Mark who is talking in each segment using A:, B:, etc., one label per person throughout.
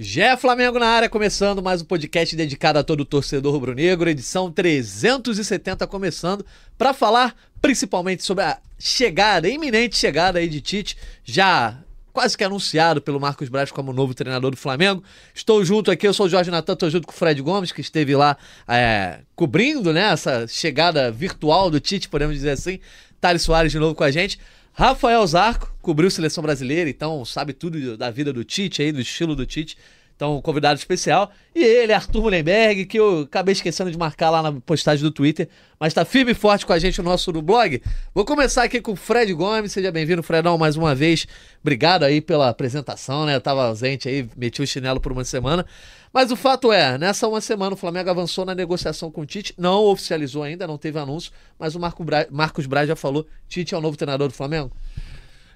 A: Gé Flamengo na área, começando mais um podcast dedicado a todo torcedor rubro-negro, edição 370 começando, para falar principalmente sobre a chegada, a iminente chegada aí de Tite, já quase que anunciado pelo Marcos Braz como novo treinador do Flamengo. Estou junto aqui, eu sou o Jorge Natan, estou junto com o Fred Gomes, que esteve lá é, cobrindo né, essa chegada virtual do Tite, podemos dizer assim. Thales Soares de novo com a gente. Rafael Zarco cobriu seleção brasileira, então sabe tudo da vida do Tite aí, do estilo do Tite. Então, convidado especial. E ele, Arthur Mullenberg, que eu acabei esquecendo de marcar lá na postagem do Twitter, mas tá firme e forte com a gente no nosso no blog. Vou começar aqui com o Fred Gomes. Seja bem-vindo, Fredão, mais uma vez. Obrigado aí pela apresentação, né? Eu tava ausente aí, meti o chinelo por uma semana. Mas o fato é, nessa uma semana o Flamengo avançou na negociação com o Tite, não oficializou ainda, não teve anúncio, mas o Marco Bra Marcos Braz já falou, Tite é o novo treinador do Flamengo?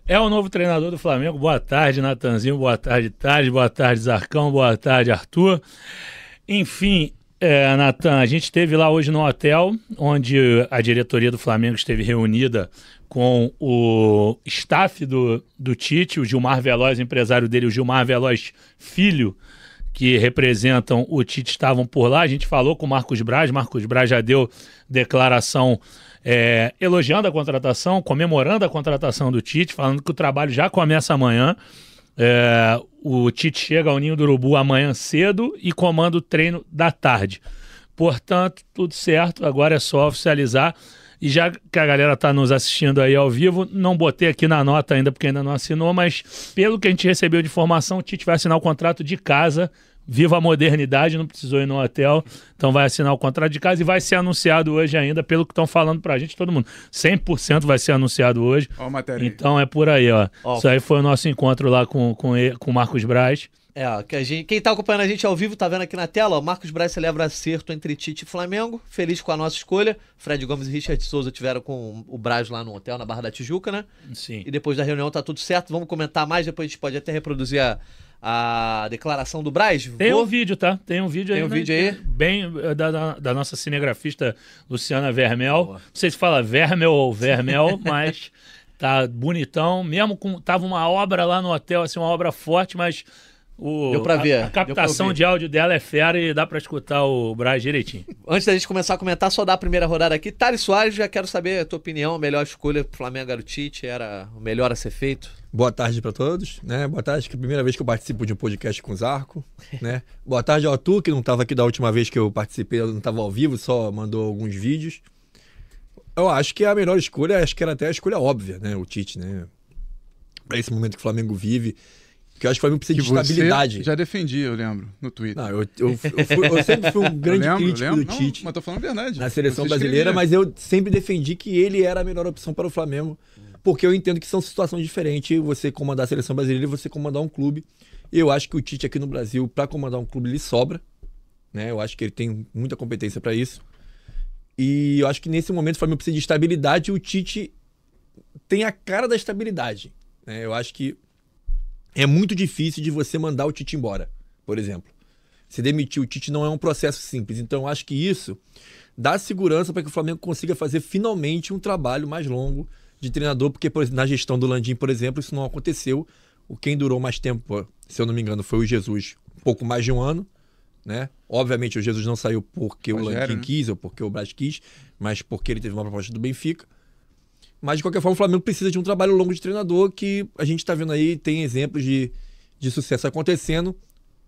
B: É o novo treinador do Flamengo. Boa tarde, Natanzinho. Boa tarde, Tarde. Boa tarde, Zarcão. Boa tarde, Arthur. Enfim, é, Natan, a gente esteve lá hoje no hotel, onde a diretoria do Flamengo esteve reunida com o staff do, do Tite, o Gilmar Veloz, empresário dele, o Gilmar Veloz Filho, que representam o Tite, estavam por lá. A gente falou com o Marcos Braz. Marcos Braz já deu declaração é, elogiando a contratação, comemorando a contratação do Tite, falando que o trabalho já começa amanhã. É, o Tite chega ao Ninho do Urubu amanhã cedo e comanda o treino da tarde. Portanto, tudo certo, agora é só oficializar. E já que a galera está nos assistindo aí ao vivo, não botei aqui na nota ainda porque ainda não assinou, mas pelo que a gente recebeu de informação, o Tite vai assinar o contrato de casa viva a modernidade, não precisou ir no hotel, então vai assinar o contrato de casa e vai ser anunciado hoje ainda, pelo que estão falando pra gente, todo mundo. 100% vai ser anunciado hoje. Ó, matéria. Então é por aí, ó. ó. Isso aí foi o nosso encontro lá com, com, com o Marcos Braz.
A: É, ó, que a gente, quem tá acompanhando a gente ao vivo tá vendo aqui na tela, ó, Marcos Braz celebra acerto entre Tite e Flamengo, feliz com a nossa escolha. Fred Gomes e Richard Souza tiveram com o Braz lá no hotel, na Barra da Tijuca, né?
B: Sim.
A: E depois da reunião tá tudo certo, vamos comentar mais, depois a gente pode até reproduzir a, a declaração do Braz?
B: Tem Vou... um vídeo, tá? Tem um vídeo
A: Tem
B: aí.
A: um né? vídeo aí?
B: Bem eh, da, da, da, nossa cinegrafista Luciana Vermel. Boa. Não sei se fala Vermel ou Vermel, mas tá bonitão. Mesmo com. Tava uma obra lá no hotel, assim, uma obra forte, mas. O,
A: Deu pra ver.
B: A, a captação de áudio dela é fera e dá pra escutar o Braz direitinho.
A: Antes da gente começar a comentar, só dar a primeira rodada aqui. Thales Soares, já quero saber a tua opinião. A melhor escolha pro Flamengo era o Tite, era o melhor a ser feito?
C: Boa tarde para todos, né? Boa tarde, que é a primeira vez que eu participo de um podcast com o Zarco, né? Boa tarde ao Arthur, que não estava aqui da última vez que eu participei, não estava ao vivo, só mandou alguns vídeos. Eu acho que a melhor escolha, acho que era até a escolha óbvia, né? O Tite, né? Para esse momento que o Flamengo vive, que eu acho que o Flamengo precisa de estabilidade.
D: já defendi, eu lembro, no Twitter.
C: Não, eu, eu, eu, fui, eu sempre fui um grande lembro, crítico do Tite.
D: Não, mas tô falando a verdade.
C: Na seleção brasileira, mas eu sempre defendi que ele era a melhor opção para o Flamengo porque eu entendo que são situações diferentes você comandar a seleção brasileira e você comandar um clube. Eu acho que o Tite aqui no Brasil, para comandar um clube, ele sobra. Né? Eu acho que ele tem muita competência para isso. E eu acho que nesse momento o Flamengo precisa de estabilidade e o Tite tem a cara da estabilidade. Né? Eu acho que é muito difícil de você mandar o Tite embora, por exemplo. Se demitir o Tite não é um processo simples. Então eu acho que isso dá segurança para que o Flamengo consiga fazer finalmente um trabalho mais longo de treinador, porque por, na gestão do Landim, por exemplo, isso não aconteceu. O quem durou mais tempo, se eu não me engano, foi o Jesus, um pouco mais de um ano, né? Obviamente o Jesus não saiu porque o Landim né? quis ou porque o Braz quis, mas porque ele teve uma proposta do Benfica. Mas de qualquer forma, o Flamengo precisa de um trabalho longo de treinador que a gente está vendo aí, tem exemplos de, de sucesso acontecendo.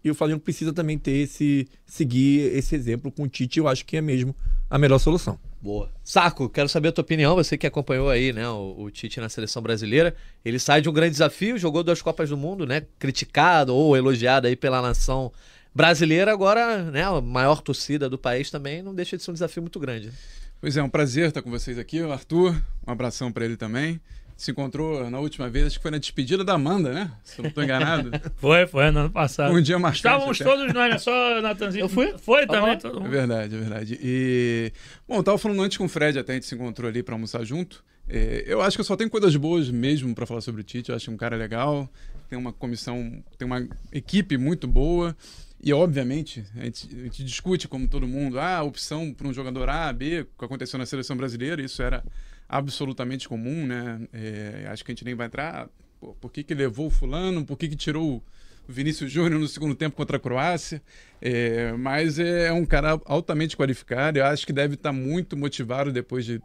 C: E o Flamengo precisa também ter esse seguir esse exemplo com o Tite, eu acho que é mesmo a melhor solução.
A: Boa. Saco, quero saber a tua opinião, você que acompanhou aí, né, o, o, Tite na seleção brasileira. Ele sai de um grande desafio, jogou duas Copas do Mundo, né, criticado ou elogiado aí pela nação brasileira, agora, né, a maior torcida do país também, não deixa de ser um desafio muito grande.
D: Pois é, um prazer estar com vocês aqui, o Arthur, um abração para ele também se encontrou na última vez, acho que foi na despedida da Amanda, né? Se eu não estou enganado.
B: foi, foi, no ano passado.
D: Um dia mais
B: Estávamos até. todos nós, né? Só Natanzinho.
A: Eu fui?
B: Foi também. Todo
D: mundo. É verdade, é verdade. E, bom, eu tava falando antes com o Fred, até a gente se encontrou ali para almoçar junto. É, eu acho que eu só tenho coisas boas mesmo para falar sobre o Tite. Eu acho um cara legal, tem uma comissão, tem uma equipe muito boa. E, obviamente, a gente, a gente discute, como todo mundo, ah, a opção para um jogador A, B, o que aconteceu na seleção brasileira, isso era absolutamente comum, né? É, acho que a gente nem vai entrar. Pô, por que, que levou o fulano? Por que, que tirou Vinícius Júnior no segundo tempo contra a Croácia. É, mas é um cara altamente qualificado. Eu acho que deve estar muito motivado depois de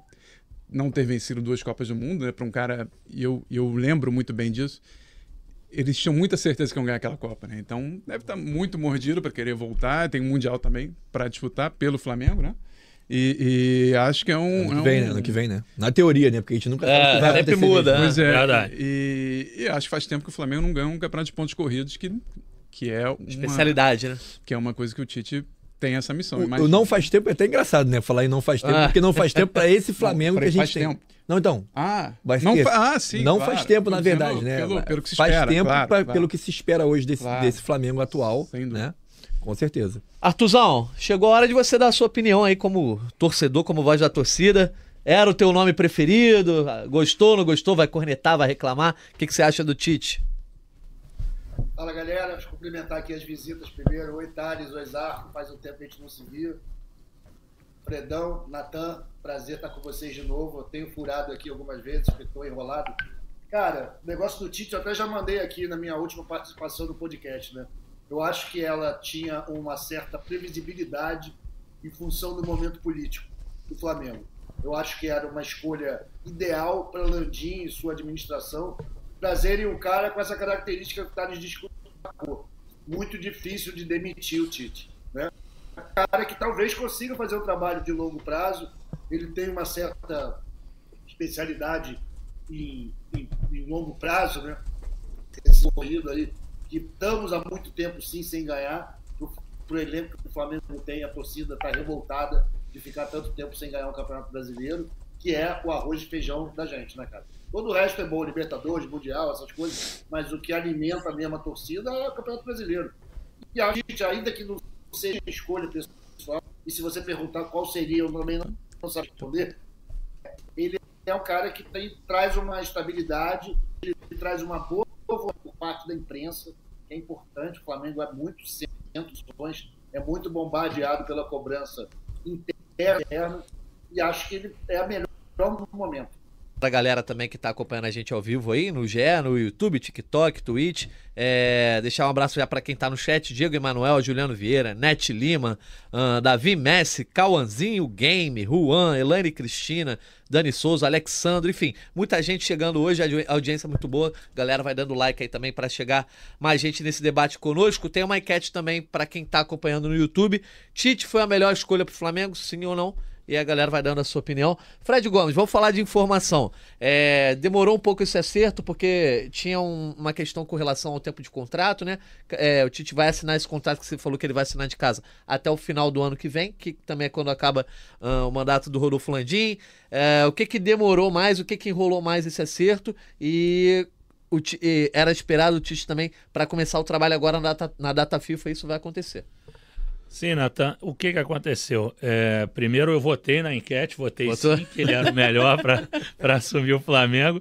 D: não ter vencido duas Copas do Mundo, né? Para um cara, e eu, eu lembro muito bem disso. Eles tinham muita certeza que iam ganhar aquela Copa, né? Então deve estar muito mordido para querer voltar. Tem um Mundial também para disputar pelo Flamengo, né? E, e acho que é um.
C: Ano
D: que
C: vem,
D: é um...
C: né? Ano que vem, né? Na teoria, né? Porque a gente nunca
A: É,
C: sabe
A: sempre muda, né?
D: Pois é.
B: Verdade.
D: E, e acho que faz tempo que o Flamengo não ganha um campeonato de pontos corridos, que, que é uma,
A: Especialidade, né?
D: que é uma coisa que o Tite tem essa missão.
C: O,
D: Imagina-
C: o não faz tempo é até engraçado, né? Falar em não faz tempo,
A: Ah.
C: porque não faz tempo pra esse Flamengo
D: Não,
C: que a gente
D: faz
C: tem.
D: tempo.
C: Não, então.
D: Ah,
C: Vai
D: não fa- ah, sim.
C: não
D: claro.
C: faz tempo, na
D: dizendo
C: verdade, né?
D: Pelo, pelo que se
C: faz
D: espera.
C: tempo
D: claro,
C: pra-
D: claro.
C: pelo que se espera hoje desse,
D: Claro.
C: desse Flamengo atual,
D: Sem dúvida.
C: né? Com certeza.
A: Artuzão, chegou a hora de você dar a sua opinião aí como torcedor, como voz da torcida. Era o teu nome preferido? Gostou, não gostou? Vai cornetar, vai reclamar? O que, que você acha do Tite?
E: Fala galera, deixa eu cumprimentar aqui as visitas primeiro. Oi Thales, oi Zarco, faz um tempo que a gente não se via. Fredão, Natan, prazer estar com vocês de novo. Eu tenho furado aqui algumas vezes, porque estou enrolado. Cara, o negócio do Tite eu até já mandei aqui na minha última participação no podcast, né? Eu acho que ela tinha uma certa previsibilidade em função do momento político do Flamengo. Eu acho que era uma escolha ideal para Landim e sua administração trazerem um cara com essa característica que está nos discutindo. Muito difícil de demitir o Tite. Né? Um cara que talvez consiga fazer um trabalho de longo prazo, ele tem uma certa especialidade em, em, em longo prazo, né? Esse corrido aí, que estamos há muito tempo sim sem ganhar. Para o elenco que o Flamengo tem, a torcida está revoltada de ficar tanto tempo sem ganhar um campeonato brasileiro, que é o arroz e feijão da gente, né, cara? Todo o resto é bom, Libertadores, Mundial, essas coisas, mas o que alimenta mesmo a torcida é o Campeonato Brasileiro. E a gente, ainda que não seja escolha pessoal, e se você perguntar qual seria, eu também não, sabe responder, ele é um cara que tem, traz uma estabilidade, ele traz uma boa parte da imprensa, que é importante, o Flamengo é muito centro, é muito bombardeado pela cobrança interna, e acho que ele é a melhor momento.
A: Pra galera também que tá acompanhando a gente ao vivo aí, no GE, no YouTube, TikTok, Twitch. É, deixar um abraço já pra quem tá no chat: Diego Emanuel, Juliano Vieira, Net Lima, ah, Davi Messi, Cauanzinho Game, Juan, Elaine Cristina, Dani Souza, Alexandre, enfim, muita gente chegando hoje, a audi- audiência muito boa. Galera vai dando like aí também pra chegar mais gente nesse debate conosco. Tem uma enquete também pra quem tá acompanhando no YouTube. Tite foi a melhor escolha pro Flamengo, sim ou não? E a galera vai dando a sua opinião. Fred Gomes, vamos falar de informação. É, demorou um pouco esse acerto, porque tinha um- uma questão com relação ao tempo de contrato, né? É, o Tite vai assinar esse contrato que você falou que ele vai assinar de casa até o final do ano que vem, que também é quando acaba ah, o mandato do Rodolfo Landim. É, o que que demorou mais, o que que enrolou mais esse acerto e... e era esperado o Tite também para começar o trabalho agora na data, na data FIFA, isso vai acontecer.
B: Sim, Natan, o que, que aconteceu? É, primeiro eu votei na enquete, votei
A: Votou?
B: sim que ele era o melhor para assumir o Flamengo.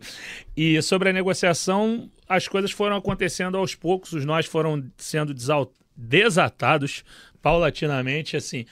B: E sobre a negociação, as coisas foram acontecendo aos poucos, os nós foram sendo desatados paulatinamente. Assim,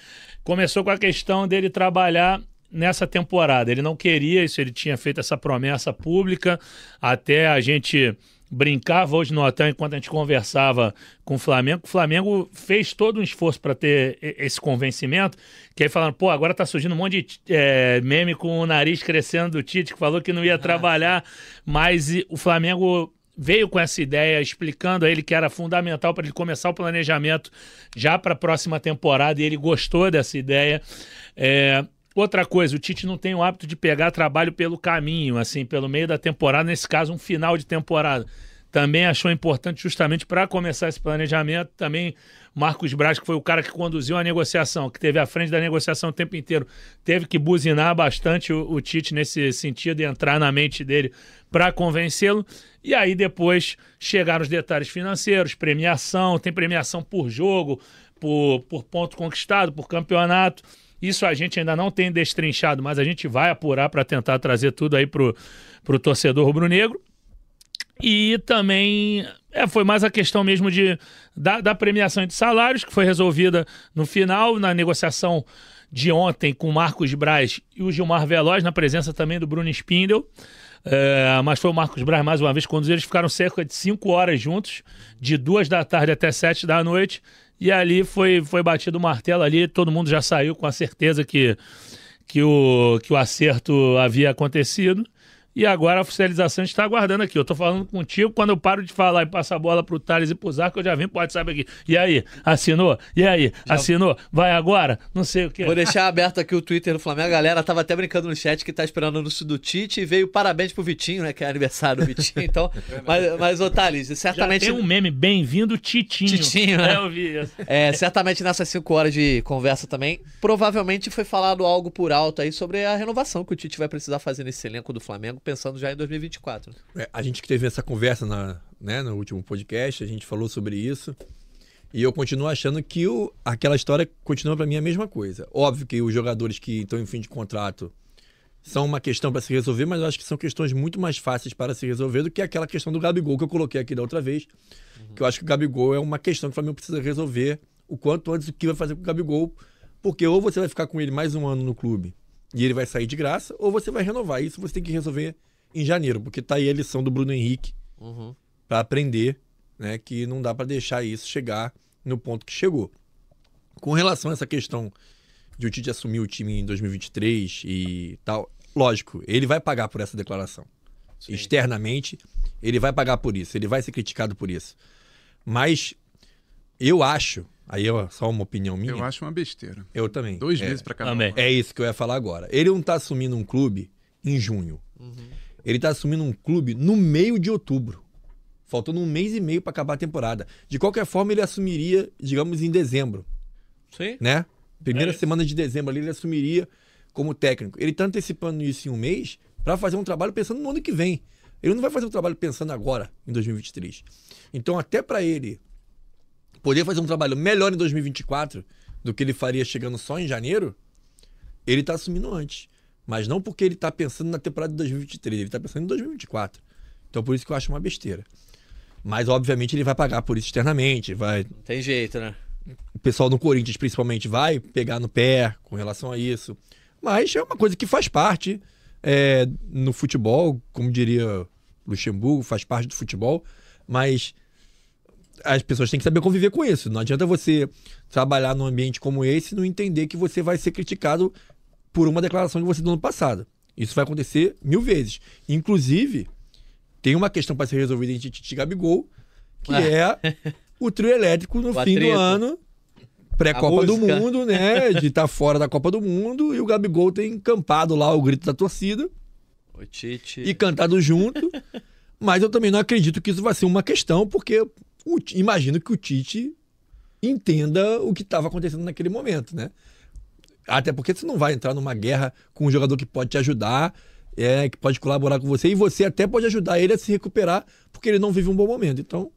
B: começou com a questão dele trabalhar nessa temporada. Ele não queria isso, ele tinha feito essa promessa pública, até a gente brincava hoje no hotel enquanto a gente conversava com o Flamengo. O Flamengo fez todo um esforço para ter esse convencimento, que aí falando, pô, agora tá surgindo um monte de é, meme com o nariz crescendo do Tite, que falou que não ia trabalhar, mas e, o Flamengo veio com essa ideia, explicando a ele que era fundamental para ele começar o planejamento já para a próxima temporada, e ele gostou dessa ideia. É, Outra coisa, o Tite não tem o hábito de pegar trabalho pelo caminho, assim, pelo meio da temporada, nesse caso, um final de temporada. Também achou importante, justamente para começar esse planejamento, também Marcos Braz, que foi o cara que conduziu a negociação, que teve à frente da negociação o tempo inteiro, teve que buzinar bastante o, o Tite nesse sentido e entrar na mente dele para convencê-lo. E aí depois chegaram os detalhes financeiros, premiação, tem premiação por jogo, por, por ponto conquistado, por campeonato. Isso a gente ainda não tem destrinchado, mas a gente vai apurar para tentar trazer tudo aí pro, pro torcedor rubro-negro. E também é, foi mais a questão mesmo de, da, da premiação de salários, que foi resolvida no final, na negociação de ontem com o Marcos Braz e o Gilmar Veloz, na presença também do Bruno Spindel. É, mas foi o Marcos Braz mais uma vez quando eles ficaram cerca de cinco horas juntos, de duas da tarde até sete da noite. E ali foi, foi batido o martelo ali, todo mundo já saiu com a certeza que, que, o, que o acerto havia acontecido. E agora a oficialização está aguardando aqui. Eu tô falando contigo, quando eu paro de falar e passo a bola pro Thales e pro Zarco, eu já vim pro WhatsApp aqui. E aí, assinou? E aí, já... assinou? Vai agora? Não sei o quê.
A: Vou deixar aberto aqui o Twitter do Flamengo. A galera tava até brincando no chat que tá esperando o anúncio do Tite e veio parabéns pro Vitinho, né? Que é aniversário do Vitinho. Então, mas, mas ô Thales, certamente...
B: Já tem um meme, bem-vindo Titinho.
A: Titinho, né?
B: É, eu vi isso.
A: É, certamente nessas cinco horas de conversa também, provavelmente foi falado algo por alto aí sobre a renovação que o Tite vai precisar fazer nesse elenco do Flamengo, pensando já em 2024.
C: É, a gente que teve essa conversa na, né, no último podcast, a gente falou sobre isso. E eu continuo achando que o, aquela história continua para mim a mesma coisa. Óbvio que os jogadores que estão em fim de contrato são uma questão para se resolver, mas eu acho que são questões muito mais fáceis para se resolver do que aquela questão do Gabigol que eu coloquei aqui da outra vez. Uhum. Que eu acho que o Gabigol é uma questão que o Flamengo precisa resolver o quanto antes o que vai fazer com o Gabigol. Porque ou você vai ficar com ele mais um ano no clube e ele vai sair de graça, ou você vai renovar. Isso você tem que resolver em janeiro, porque tá aí a lição do Bruno Henrique uhum. para aprender, né, que não dá para deixar isso chegar no ponto que chegou. Com relação a essa questão de o Tite assumir o time em 2023 e tal, lógico, ele vai pagar por essa declaração. Sim. Externamente, ele vai pagar por isso, ele vai ser criticado por isso. Mas eu acho, aí é só uma opinião minha.
D: Eu acho uma besteira.
C: Eu também.
D: Dois
C: é,
D: meses para cada
B: um.
C: É isso que eu ia falar agora. Ele não tá assumindo um clube em junho. Uhum. Ele está assumindo um clube no meio de outubro. Faltando um mês e meio para acabar a temporada. De qualquer forma, ele assumiria, digamos, em dezembro.
A: Sim.
C: Né? Primeira é semana de dezembro ali, ele assumiria como técnico. Ele está antecipando isso em um mês para fazer um trabalho pensando no ano que vem. Ele não vai fazer um trabalho pensando agora, em 2023. Então, até para ele poder fazer um trabalho melhor em 2024 do que ele faria chegando só em janeiro, ele está assumindo antes. Mas não porque ele está pensando na temporada de 2023, ele está pensando em 2024. Então por isso que eu acho uma besteira. Mas obviamente ele vai pagar por isso externamente, vai.
A: Não tem jeito, né?
C: O pessoal no Corinthians principalmente vai pegar no pé com relação a isso. Mas é uma coisa que faz parte é, no futebol, como diria Luxemburgo, faz parte do futebol. Mas as pessoas têm que saber conviver com isso. Não adianta você trabalhar num ambiente como esse e não entender que você vai ser criticado por uma declaração que você deu no passado. Isso vai acontecer mil vezes. Inclusive, tem uma questão para ser resolvida em Titi Gabigol, que é o trio elétrico no o fim atrito. do ano, pré-Copa do Mundo, né? De estar tá fora da Copa do Mundo, e o Gabigol tem encampado lá o grito da torcida. E cantado junto. Mas eu também não acredito que isso vai ser uma questão, porque o, imagino que o Tite entenda o que estava acontecendo naquele momento, né? Até porque você não vai entrar numa guerra com um jogador que pode te ajudar, é, que pode colaborar com você, e você até pode ajudar ele a se recuperar, porque ele não vive um bom momento. Então,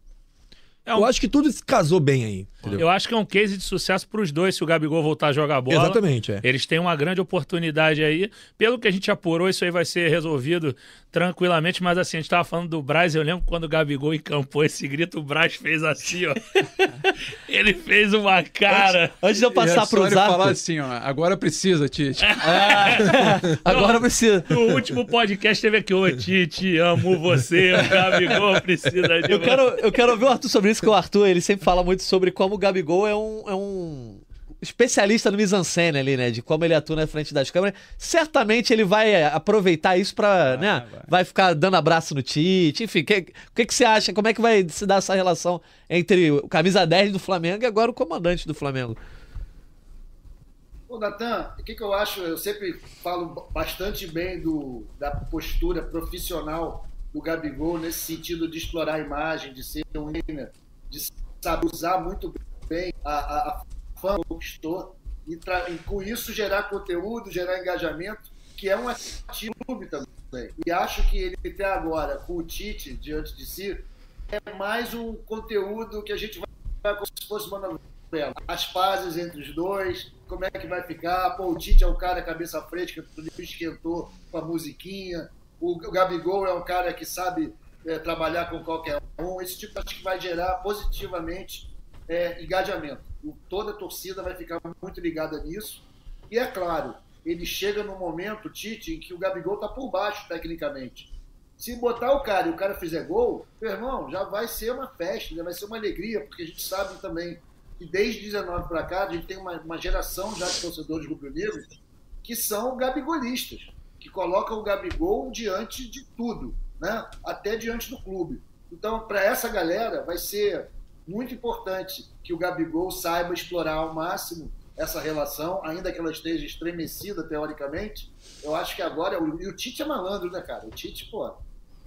C: é um... Eu acho que tudo se casou bem aí. Entendeu?
B: Eu acho que é um case de sucesso para os dois se o Gabigol voltar a jogar bola.
C: Exatamente, é.
B: Eles têm uma grande oportunidade aí. Pelo que a gente apurou, isso aí vai ser resolvido tranquilamente. Mas assim, a gente estava falando do Braz. Eu lembro quando o Gabigol encampou esse grito, o Braz fez assim, ó. Ele fez uma cara.
A: Antes, antes de eu passar para o Zarco...
D: falar assim, ó. Agora precisa, Tite.
A: É. agora precisa.
B: No último podcast teve aqui, ô Tite, amo você. O Gabigol precisa de
A: eu quero Eu quero ouvir o Arthur sobre isso, que o Arthur ele sempre fala muito sobre como o Gabigol é um, é um especialista no mise-en-scène ali, né? De como ele atua na frente das câmeras. Certamente ele vai aproveitar isso pra, ah, né? Vai. vai. ficar dando abraço no Tite. Enfim, o que, que, que você acha? Como é que vai se dar essa relação entre o camisa 10 do Flamengo e agora o comandante do Flamengo?
E: Ô, Natan, o que, que eu acho? Eu sempre falo bastante bem do, da postura profissional do Gabigol nesse sentido de explorar a imagem, de ser um de sabe usar muito bem a, a, a fama que conquistou e, e, com isso gerar conteúdo, gerar engajamento, que é um ativo também. E acho que ele até agora, com o Tite diante de si, é mais um conteúdo que a gente vai como se fosse uma novela. As pazes entre os dois, como é que vai ficar. Pô, o Tite é um cara cabeça fresca, que esquentou com a musiquinha. O Gabigol é um cara que sabe é, trabalhar com qualquer um. Esse tipo acho que vai gerar positivamente é, engajamento. Toda a torcida vai ficar muito ligada nisso. E é claro, ele chega no momento, Tite, em que o Gabigol está por baixo tecnicamente. Se botar o cara e o cara fizer gol, meu irmão, já vai ser uma festa, já vai ser uma alegria, porque a gente sabe também que desde 19 para cá a gente tem uma, uma geração já de torcedores rubro-negros que são gabigolistas, que colocam o Gabigol diante de tudo, né? até diante do clube. Então, para essa galera, vai ser muito importante que o Gabigol saiba explorar ao máximo essa relação, ainda que ela esteja estremecida teoricamente. Eu acho que agora. E o Tite é malandro, né, cara? O Tite, pô,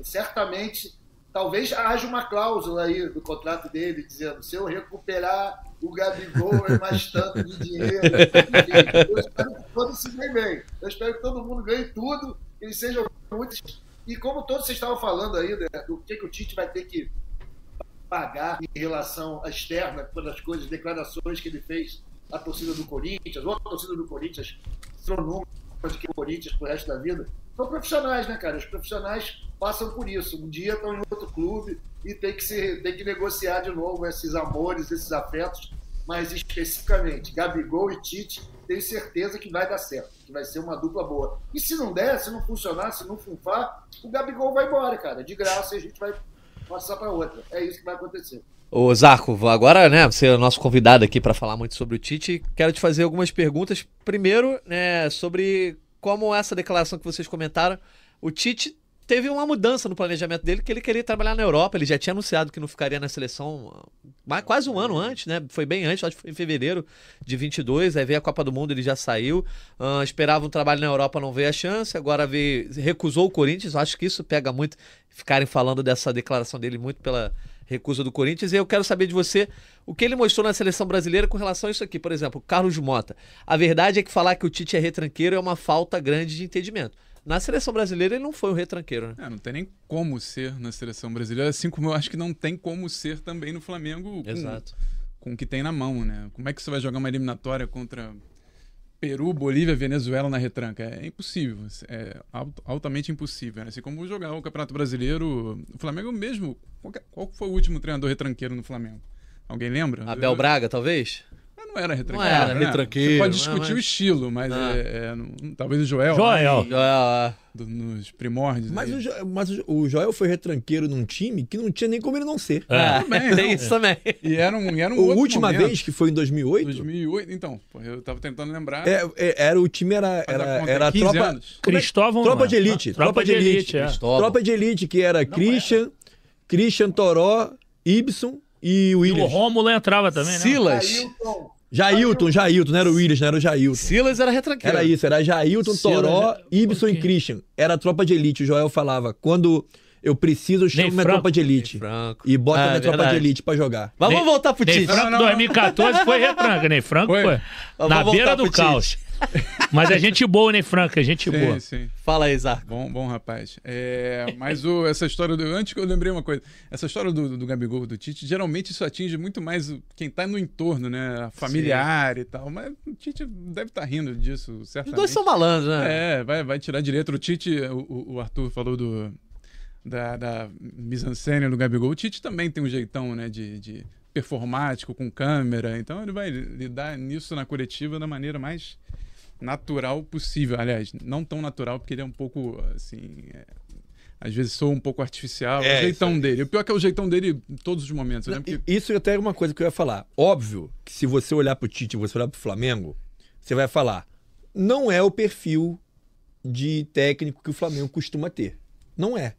E: certamente. Talvez haja uma cláusula aí do contrato dele dizendo: se eu recuperar o Gabigol é mais tanto de dinheiro. eu espero que todos se ganhem bem. Eu espero que todo mundo ganhe tudo, que eles sejam muitos. E como todos vocês estavam falando aí, né, do que, que o Tite vai ter que pagar em relação à externa, pelas coisas, declarações que ele fez à torcida do Corinthians, ou a torcida do Corinthians, números que o Corinthians pro resto da vida. São profissionais, né, cara? Os profissionais passam por isso. Um dia estão em outro clube e tem que, se, tem que negociar de novo esses amores, esses afetos, mas especificamente Gabigol e Tite, tenho certeza que vai dar certo, que vai ser uma dupla boa. E se não der, se não funcionar, se não funfar, o Gabigol vai embora, cara, de graça e a gente vai passar para outra. É isso que vai acontecer.
A: Ô Zarco, agora, né, você é o nosso convidado aqui para falar muito sobre o Tite. Quero te fazer algumas perguntas. Primeiro, né, sobre como essa declaração que vocês comentaram, o Tite teve uma mudança no planejamento dele, que ele queria trabalhar na Europa. Ele já tinha anunciado que não ficaria na seleção mais, quase um ano antes, né? Foi bem antes, acho que foi em fevereiro de 22. Aí veio a Copa do Mundo, ele já saiu. Uh, esperava um trabalho na Europa, não veio a chance. Agora veio, recusou o Corinthians. Acho que isso pega muito, ficarem falando dessa declaração dele muito pela recusa do Corinthians. E eu quero saber de você o que ele mostrou na seleção brasileira com relação a isso aqui. Por exemplo, Carlos Mota. A verdade é que falar que o Tite é retranqueiro é uma falta grande de entendimento. Na seleção brasileira ele não foi o retranqueiro, né?
D: É, não tem nem como ser na seleção brasileira, assim como eu acho que não tem como ser também no Flamengo com,
A: Exato.
D: com o que tem na mão, né? Como é que você vai jogar uma eliminatória contra Peru, Bolívia, Venezuela na retranca? É impossível, é altamente impossível. Né? Assim como jogar o Campeonato Brasileiro, o Flamengo mesmo, qual, qual foi o último treinador retranqueiro no Flamengo? Alguém lembra?
A: Abel Braga, talvez?
D: Não era retranqueiro.
A: Não era
D: né?
A: retranqueiro.
D: Você pode discutir mas... o estilo, mas
A: Ah.
D: é, é, não- talvez o Joel.
B: Joel.
D: né,
A: Ah,
D: do- nos primórdios.
C: Mas, o, Jo- mas o Jo- o Joel foi retranqueiro num time que não tinha nem como ele não ser.
B: É.
A: ah,
D: Tudo bem,
A: tem
D: não.
A: isso também.
D: E era um, era um
C: A
D: outro
C: última
D: momento.
C: vez, que foi em 2008,
D: 2008, então. eu tava tentando lembrar.
C: é, é, era o time era, era, era a
D: 15
C: tropa,
D: anos.
C: é-
B: Cristóvão.
C: tropa
B: não é?
C: de elite,
B: Tropa, de elite, é.
C: Tropa de elite que era Christian, Christian Toró, Ibson e o
B: E o
C: Williams.
B: Rômulo entrava também, né?
A: Silas.
E: Ailton,
C: Jailton, Jailton, não era o Williams, não era o Jailton.
A: Silas era retranqueiro.
C: Era isso, era Jailton,
B: Silas,
C: Toró, Ibson
B: Ok.
C: e Christian. Era a tropa de elite. O Joel falava, quando eu preciso, eu chamo minha
B: Franco.
C: tropa de elite. E bota
A: Ah,
C: minha
A: é
C: tropa de
A: verdade.
C: elite pra jogar.
A: Mas vamos
B: Ney-
A: voltar pro
B: Ney
A: Tite.
B: Franco
D: Não, não, não.
B: 2014 foi retranca, Ney Franco
D: Foi.
B: foi.
A: Vamos
B: Na beira do caos. Mas é gente boa, Ney Franco, é gente boa.
D: Sim, sim.
A: Fala aí, Zarco.
D: Bom, bom rapaz. É, mas o, essa história do. Antes que eu lembrei uma coisa. Essa história do, do Gabigol, do Tite, geralmente isso atinge muito mais quem tá no entorno, né? Familiar e tal. Mas o Tite deve estar rindo disso,
A: Os
D: certamente.
A: dois são malandros, né?
D: É, vai, vai tirar direito. O Tite, o- o Arthur falou do, da, da mise-en-scène do Gabigol. O Tite também tem um jeitão, né, de, de performático, com câmera. Então ele vai lidar nisso na coletiva da maneira mais natural possível. Aliás, não tão natural, porque ele é um pouco, assim... é, às vezes soa um pouco artificial. É,
C: É,
D: o jeitão dele. O pior é que é o jeitão dele em todos os momentos. né? Porque
C: Isso até é uma coisa que eu ia falar. Óbvio que se você olhar pro Tite e você olhar pro Flamengo, você vai falar, não é o perfil de técnico que o Flamengo costuma ter. Não é.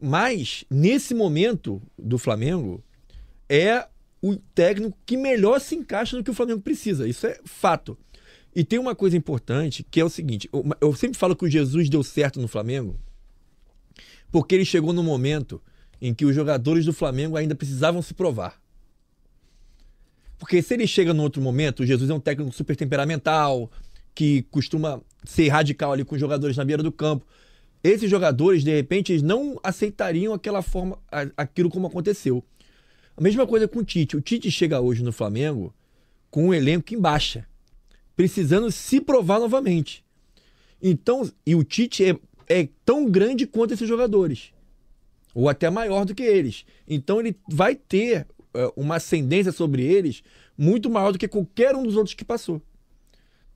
C: Mas, nesse momento do Flamengo, é o técnico que melhor se encaixa no que o Flamengo precisa. Isso é fato. E tem uma coisa importante que é o seguinte: eu, sempre falo que o Jesus deu certo no Flamengo porque ele chegou no momento em que os jogadores do Flamengo ainda precisavam se provar. Porque se ele chega no outro momento, o Jesus é um técnico super temperamental, que costuma ser radical ali com os jogadores na beira do campo. Esses jogadores, de repente, eles não aceitariam aquela forma, aquilo como aconteceu. A mesma coisa com o Tite. O Tite chega hoje no Flamengo com um elenco em baixa, precisando se provar novamente. Então, e o Tite é, é tão grande quanto esses jogadores, ou até maior do que eles. Então, ele vai ter é, uma ascendência sobre eles muito maior do que qualquer um dos outros que passou.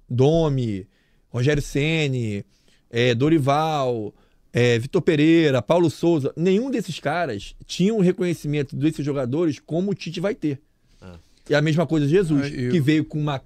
C: Domi, Rogério Ceni, é, Dorival, é, Vitor Pereira, Paulo Souza, nenhum desses caras tinha um reconhecimento desses jogadores como o Tite vai ter.
A: Ah.
C: E a mesma coisa Jesus,
D: Ah, eu-
C: que veio com uma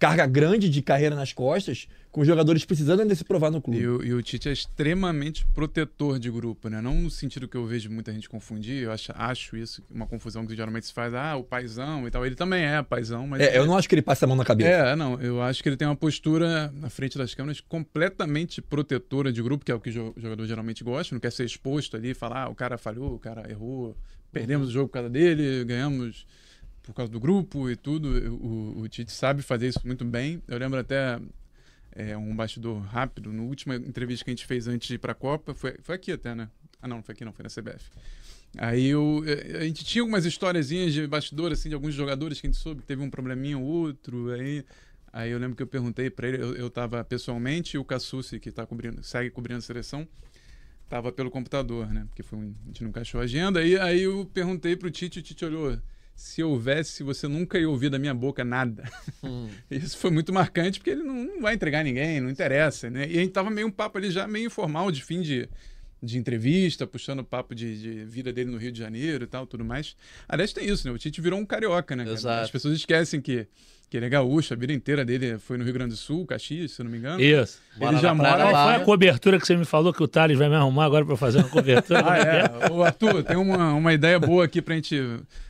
C: carga grande de carreira nas costas, com os jogadores precisando ainda se provar no clube.
D: E o, e o Tite é extremamente protetor de grupo, né? Não no sentido que eu vejo muita gente confundir, eu acho, acho isso uma confusão que geralmente se faz, ah, o paizão e tal. Ele também é paizão, mas.
C: É, eu não acho que ele passe a mão na cabeça.
D: É, não, eu acho que ele tem uma postura na frente das câmeras completamente protetora de grupo, que é o que o jo- jogador geralmente gosta, não quer ser exposto ali, falar, ah, o cara falhou, o cara errou, perdemos o jogo por causa dele, ganhamos por causa do grupo e tudo. O, o Tite sabe fazer isso muito bem. Eu lembro até é, um bastidor rápido, na última entrevista que a gente fez antes de ir pra Copa, foi, foi aqui até, né? Ah, não, não foi aqui não, foi na CBF. Aí eu, eh, a gente tinha algumas historiezinhas de bastidor, assim, de alguns jogadores que a gente soube que teve um probleminha ou outro, aí... Aí eu lembro que eu perguntei pra ele, eu, eu tava pessoalmente, e o Cassucci, que tá cobrindo, segue cobrindo a seleção, tava pelo computador, né? Porque foi um, a gente não encaixou a agenda. Aí, aí eu perguntei pro Tite, o Tite olhou, se houvesse, você nunca ia ouvir da minha boca nada.
A: Hum.
D: Isso foi muito marcante, porque ele não, não vai entregar ninguém, não interessa, né? E a gente tava meio um papo ali já meio informal, de fim de, de entrevista, puxando o papo de, de vida dele no Rio de Janeiro e tal, tudo mais. Aliás, tem isso, né? O Tite virou um carioca, né? As pessoas esquecem que, que ele é gaúcho, a vida inteira dele foi no Rio Grande do Sul, Caxias, se não me engano.
B: Isso.
D: Ele já mora
B: Qual
A: lá.
B: foi a cobertura que você me falou que o Thales vai me arrumar agora pra fazer uma cobertura?
D: Ah, é. Ô, Arthur, tem uma, uma ideia boa aqui pra gente.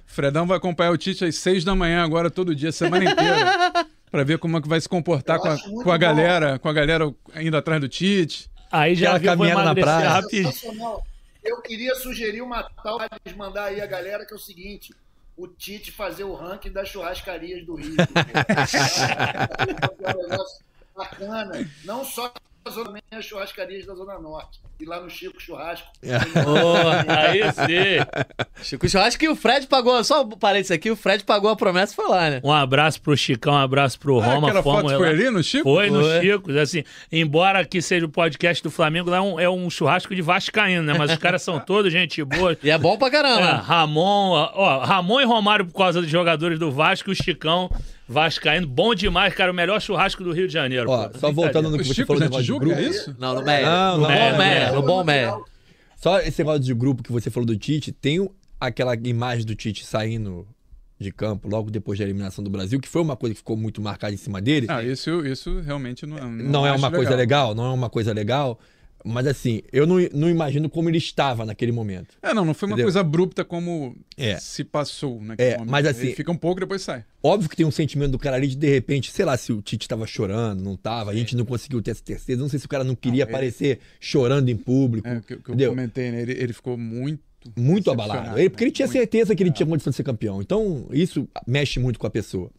D: Fredão vai acompanhar o Tite às seis da manhã agora, todo dia, semana inteira. Pra ver como é que vai se comportar
E: Eu
D: com a, com a galera, com a galera indo atrás do Tite.
B: Aí já viu, vou
C: caminhada na praia.
B: rapidinho.
E: Sensacional. Eu queria sugerir uma tal de mandar aí a galera que é o seguinte: o Tite fazer o ranking das churrascarias do Rio. É um negócio Bacana. Não só também as churrascarias da Zona Norte. E lá no Chico Churrasco.
B: Pô, aí sim.
A: Chico Churrasco que o Fred pagou, só um parênteses aqui, o Fred pagou a promessa e foi lá, né?
B: Um abraço pro Chicão, um abraço pro
D: Ah,
B: Roma.
D: aquela foto foi ali no Chico?
B: Foi no
A: Foi.
B: Chico, assim, embora aqui seja o podcast do Flamengo, lá é um, é um churrasco de vascaíno, né? Mas os caras são todos gente boa.
A: E é bom pra
B: É,
A: caramba.
B: Ramon, ó, Ramon e Romário por causa dos jogadores do Vasco e o Chicão Vascaíno, bom demais, cara, o melhor churrasco do Rio de Janeiro.
C: Ó,
B: pô.
C: só voltando no
D: O
C: que você
D: Chico
C: falou negócio de
D: Tijuca,
C: grupo.
D: é isso?
A: Não, no Meia.
C: Não,
A: no bom
B: é,
A: Meia,
E: é.
A: no bom Meia.
C: Só esse negócio de grupo que você falou do Tite, tem aquela imagem do Tite saindo de campo logo depois da eliminação do Brasil, que foi uma coisa que ficou muito marcada em cima dele.
D: Ah, isso, isso realmente não, não,
C: não é uma coisa legal, não é uma coisa legal. Mas assim, eu não, não imagino como ele estava naquele momento.
D: É, não, não foi uma
C: Entendeu?
D: coisa abrupta como
C: É.
D: se passou naquele
C: É,
D: momento.
C: mas assim-
D: Ele fica um pouco e depois sai.
C: Óbvio que tem um sentimento do cara ali de, de repente, sei lá, se o Tite estava chorando, não tava, a gente não conseguiu ter essa certeza, não sei se o cara não queria
D: Não, ele-
C: aparecer chorando em público.
D: É, o que, que eu comentei, né? Ele, ele ficou muito.
C: Muito abalado. Ele, porque ele tinha
D: Muito.
C: certeza que ele tinha condição de ser campeão. Então, isso mexe muito com a pessoa.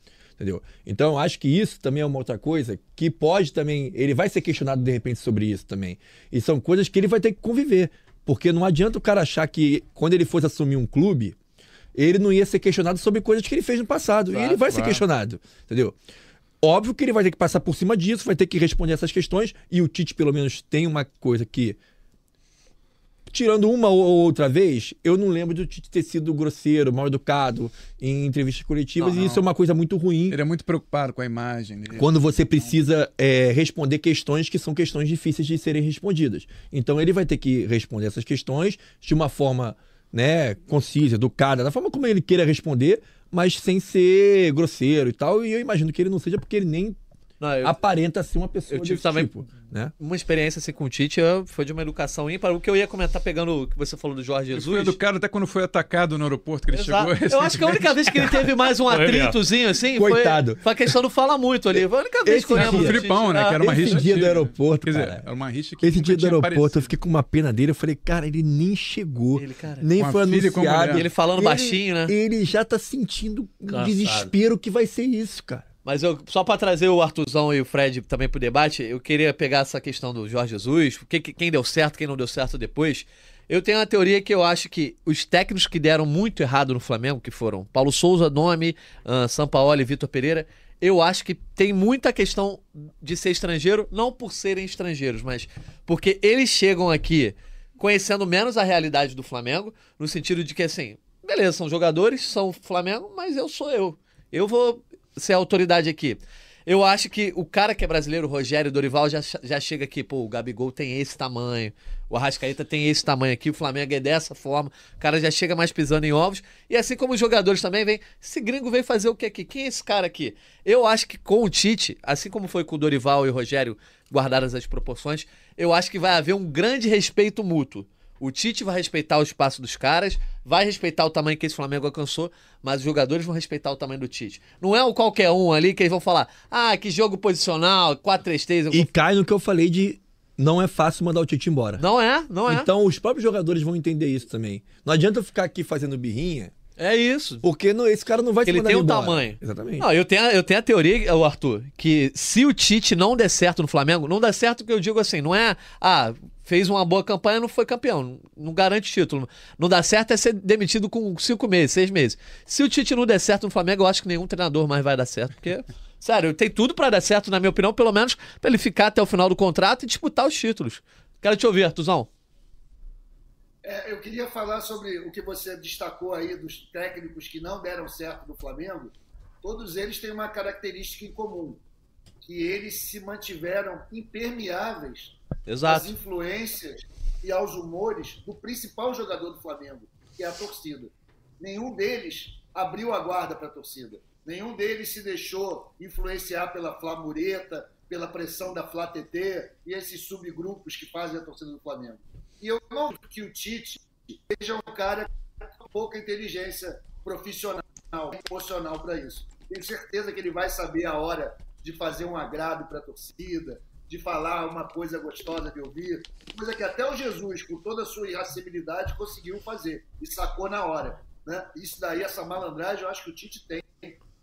C: Entendeu? Então, acho que isso também é uma outra coisa que pode também. Ele vai ser questionado de repente sobre isso também. E são coisas que ele vai ter que conviver. Porque não adianta o cara achar que quando ele fosse assumir um clube, ele não ia ser questionado sobre coisas que ele fez no passado. e
A: Claro,
C: ele vai ser
D: claro.
C: questionado. Entendeu? Óbvio que ele vai ter que passar por cima disso, vai ter que responder essas questões. E o Tite, pelo menos, tem uma coisa que tirando uma ou outra vez, eu não lembro de ter sido grosseiro, mal educado em entrevistas coletivas,
A: Não,
C: e isso é uma coisa muito ruim
D: Ele é muito preocupado com a imagem. Ele...
C: quando você precisa é, responder questões que são questões difíceis de serem respondidas. Então ele vai ter que responder essas questões de uma forma né, concisa, educada, da forma como ele queira responder, mas sem ser grosseiro e tal. E eu imagino que ele não seja porque ele nem
A: Não, eu-
C: aparenta ser uma pessoa
A: eu tive
C: desse
A: também-
C: tipo, né?
A: uma experiência assim com o Tite eu- foi de uma educação ímpar. O que eu ia comentar pegando o que você falou do Jorge
D: Ele foi
A: Jesus.
D: educado até quando foi atacado no aeroporto, que ele
A: Exato.
D: chegou.
A: Eu acho que a única vez que ele teve mais um atritozinho assim
C: Coitado.
A: foi, foi a questão do fala muito ali. Foi a única vez
C: Esse
A: que eu lembro.
D: Com o Filipão, né? Que era uma
C: Esse
D: rixa
C: dia do aeroporto,
D: Quer dizer,
C: cara.
D: era uma rixa que
C: Esse dia do aeroporto, eu
D: aparecido.
C: fiquei com uma pena dele. Eu falei, cara, ele nem chegou.
A: Ele, cara,
C: nem foi anunciado.
A: ele falando baixinho, né?
C: Ele já tá sentindo um
B: Cansado.
C: desespero que vai ser isso, cara.
A: Mas eu, só pra trazer o Artuzão e o Fred também pro debate, eu queria pegar essa questão do Jorge Jesus, que, que- quem deu certo, quem não deu certo depois. Eu tenho uma teoria que eu acho que os técnicos que deram muito errado no Flamengo, que foram Paulo Souza, Nome, uh, Sampaoli e Vitor Pereira, eu acho que tem muita questão de ser estrangeiro, não por serem estrangeiros, mas porque eles chegam aqui conhecendo menos a realidade do Flamengo, no sentido de que assim, beleza, são jogadores, são Flamengo, mas eu sou eu. Eu vou ser autoridade aqui. Eu acho que o cara que é brasileiro, o Rogério Dorival, já, já chega aqui, pô, o Gabigol tem esse tamanho, o Arrascaeta tem esse tamanho aqui, o Flamengo é dessa forma, o cara já chega mais pisando em ovos. E assim como os jogadores também vêm, esse gringo veio fazer o que aqui? Quem é esse cara aqui? Eu acho que com o Tite, assim como foi com o Dorival e o Rogério, guardadas as proporções, eu acho que vai haver um grande respeito mútuo. O Tite vai respeitar o espaço dos caras, vai respeitar o tamanho que esse Flamengo alcançou, mas os jogadores vão respeitar o tamanho do Tite. Não é o qualquer um ali que eles vão falar, ah, que jogo posicional, 4-3-3.
C: E cai no que eu falei de não é fácil mandar o Tite embora.
A: Não é, não é.
C: Então os próprios jogadores vão entender isso também. Não adianta eu ficar aqui fazendo birrinha,
A: É isso.
C: porque não- esse cara não vai te
A: Ele tem o
C: embora.
A: tamanho.
C: Exatamente.
A: Não, eu tenho, a- eu tenho a teoria, Arthur, que se o Tite não der certo no Flamengo, não dá certo que eu digo assim, não é, ah, fez uma boa campanha, não foi campeão, não garante título. Não dá certo é ser demitido com cinco meses, seis meses. Se o Tite não der certo no Flamengo, eu acho que nenhum treinador mais vai dar certo, porque, sério, tem tudo pra dar certo, na minha opinião, pelo menos pra ele ficar até o final do contrato e disputar os títulos. Quero te ouvir, Artuzão.
E: É, eu queria falar sobre o que você destacou aí dos técnicos que não deram certo no Flamengo. Todos eles têm uma característica em comum, que eles se mantiveram impermeáveis às
A: Exato.
E: influências e aos humores do principal jogador do Flamengo, que é a torcida. Nenhum deles abriu a guarda para a torcida. Nenhum deles se deixou influenciar pela Flamureta, pela pressão da Flá TT e esses subgrupos que fazem a torcida do Flamengo. E eu não acho que o Tite seja um cara com pouca inteligência profissional, emocional para isso. Tenho certeza que ele vai saber a hora de fazer um agrado para a torcida, de falar uma coisa gostosa de ouvir, coisa que até o Jesus, com toda a sua irascibilidade, conseguiu fazer e sacou na hora. Né? Isso daí, essa malandragem, eu acho que o Tite tem.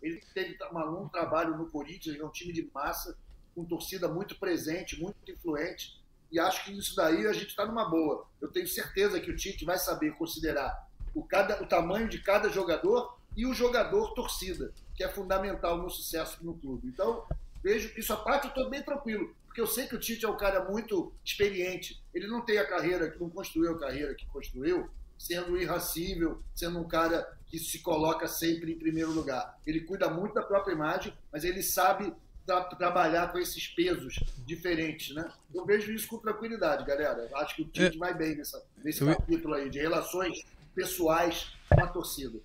E: Ele teve um trabalho no Corinthians, é um time de massa, com torcida muito presente, muito influente. E acho que isso daí a gente está numa boa. Eu tenho certeza que o Tite vai saber considerar o, cada, o tamanho de cada jogador e o jogador torcida, que é fundamental no sucesso no clube. Então, vejo isso a parte eu estou bem tranquilo, porque eu sei que o Tite é um cara muito experiente. Ele não tem a carreira, não construiu a carreira que construiu, sendo irracível, sendo um cara que se coloca sempre em primeiro lugar. Ele cuida muito da própria imagem, mas ele sabe tra trabalhar com esses pesos diferentes, né? Eu vejo isso com tranquilidade, galera. Acho que o Tite
D: É.
E: vai bem nessa, nesse capítulo aí de relações pessoais com a torcida.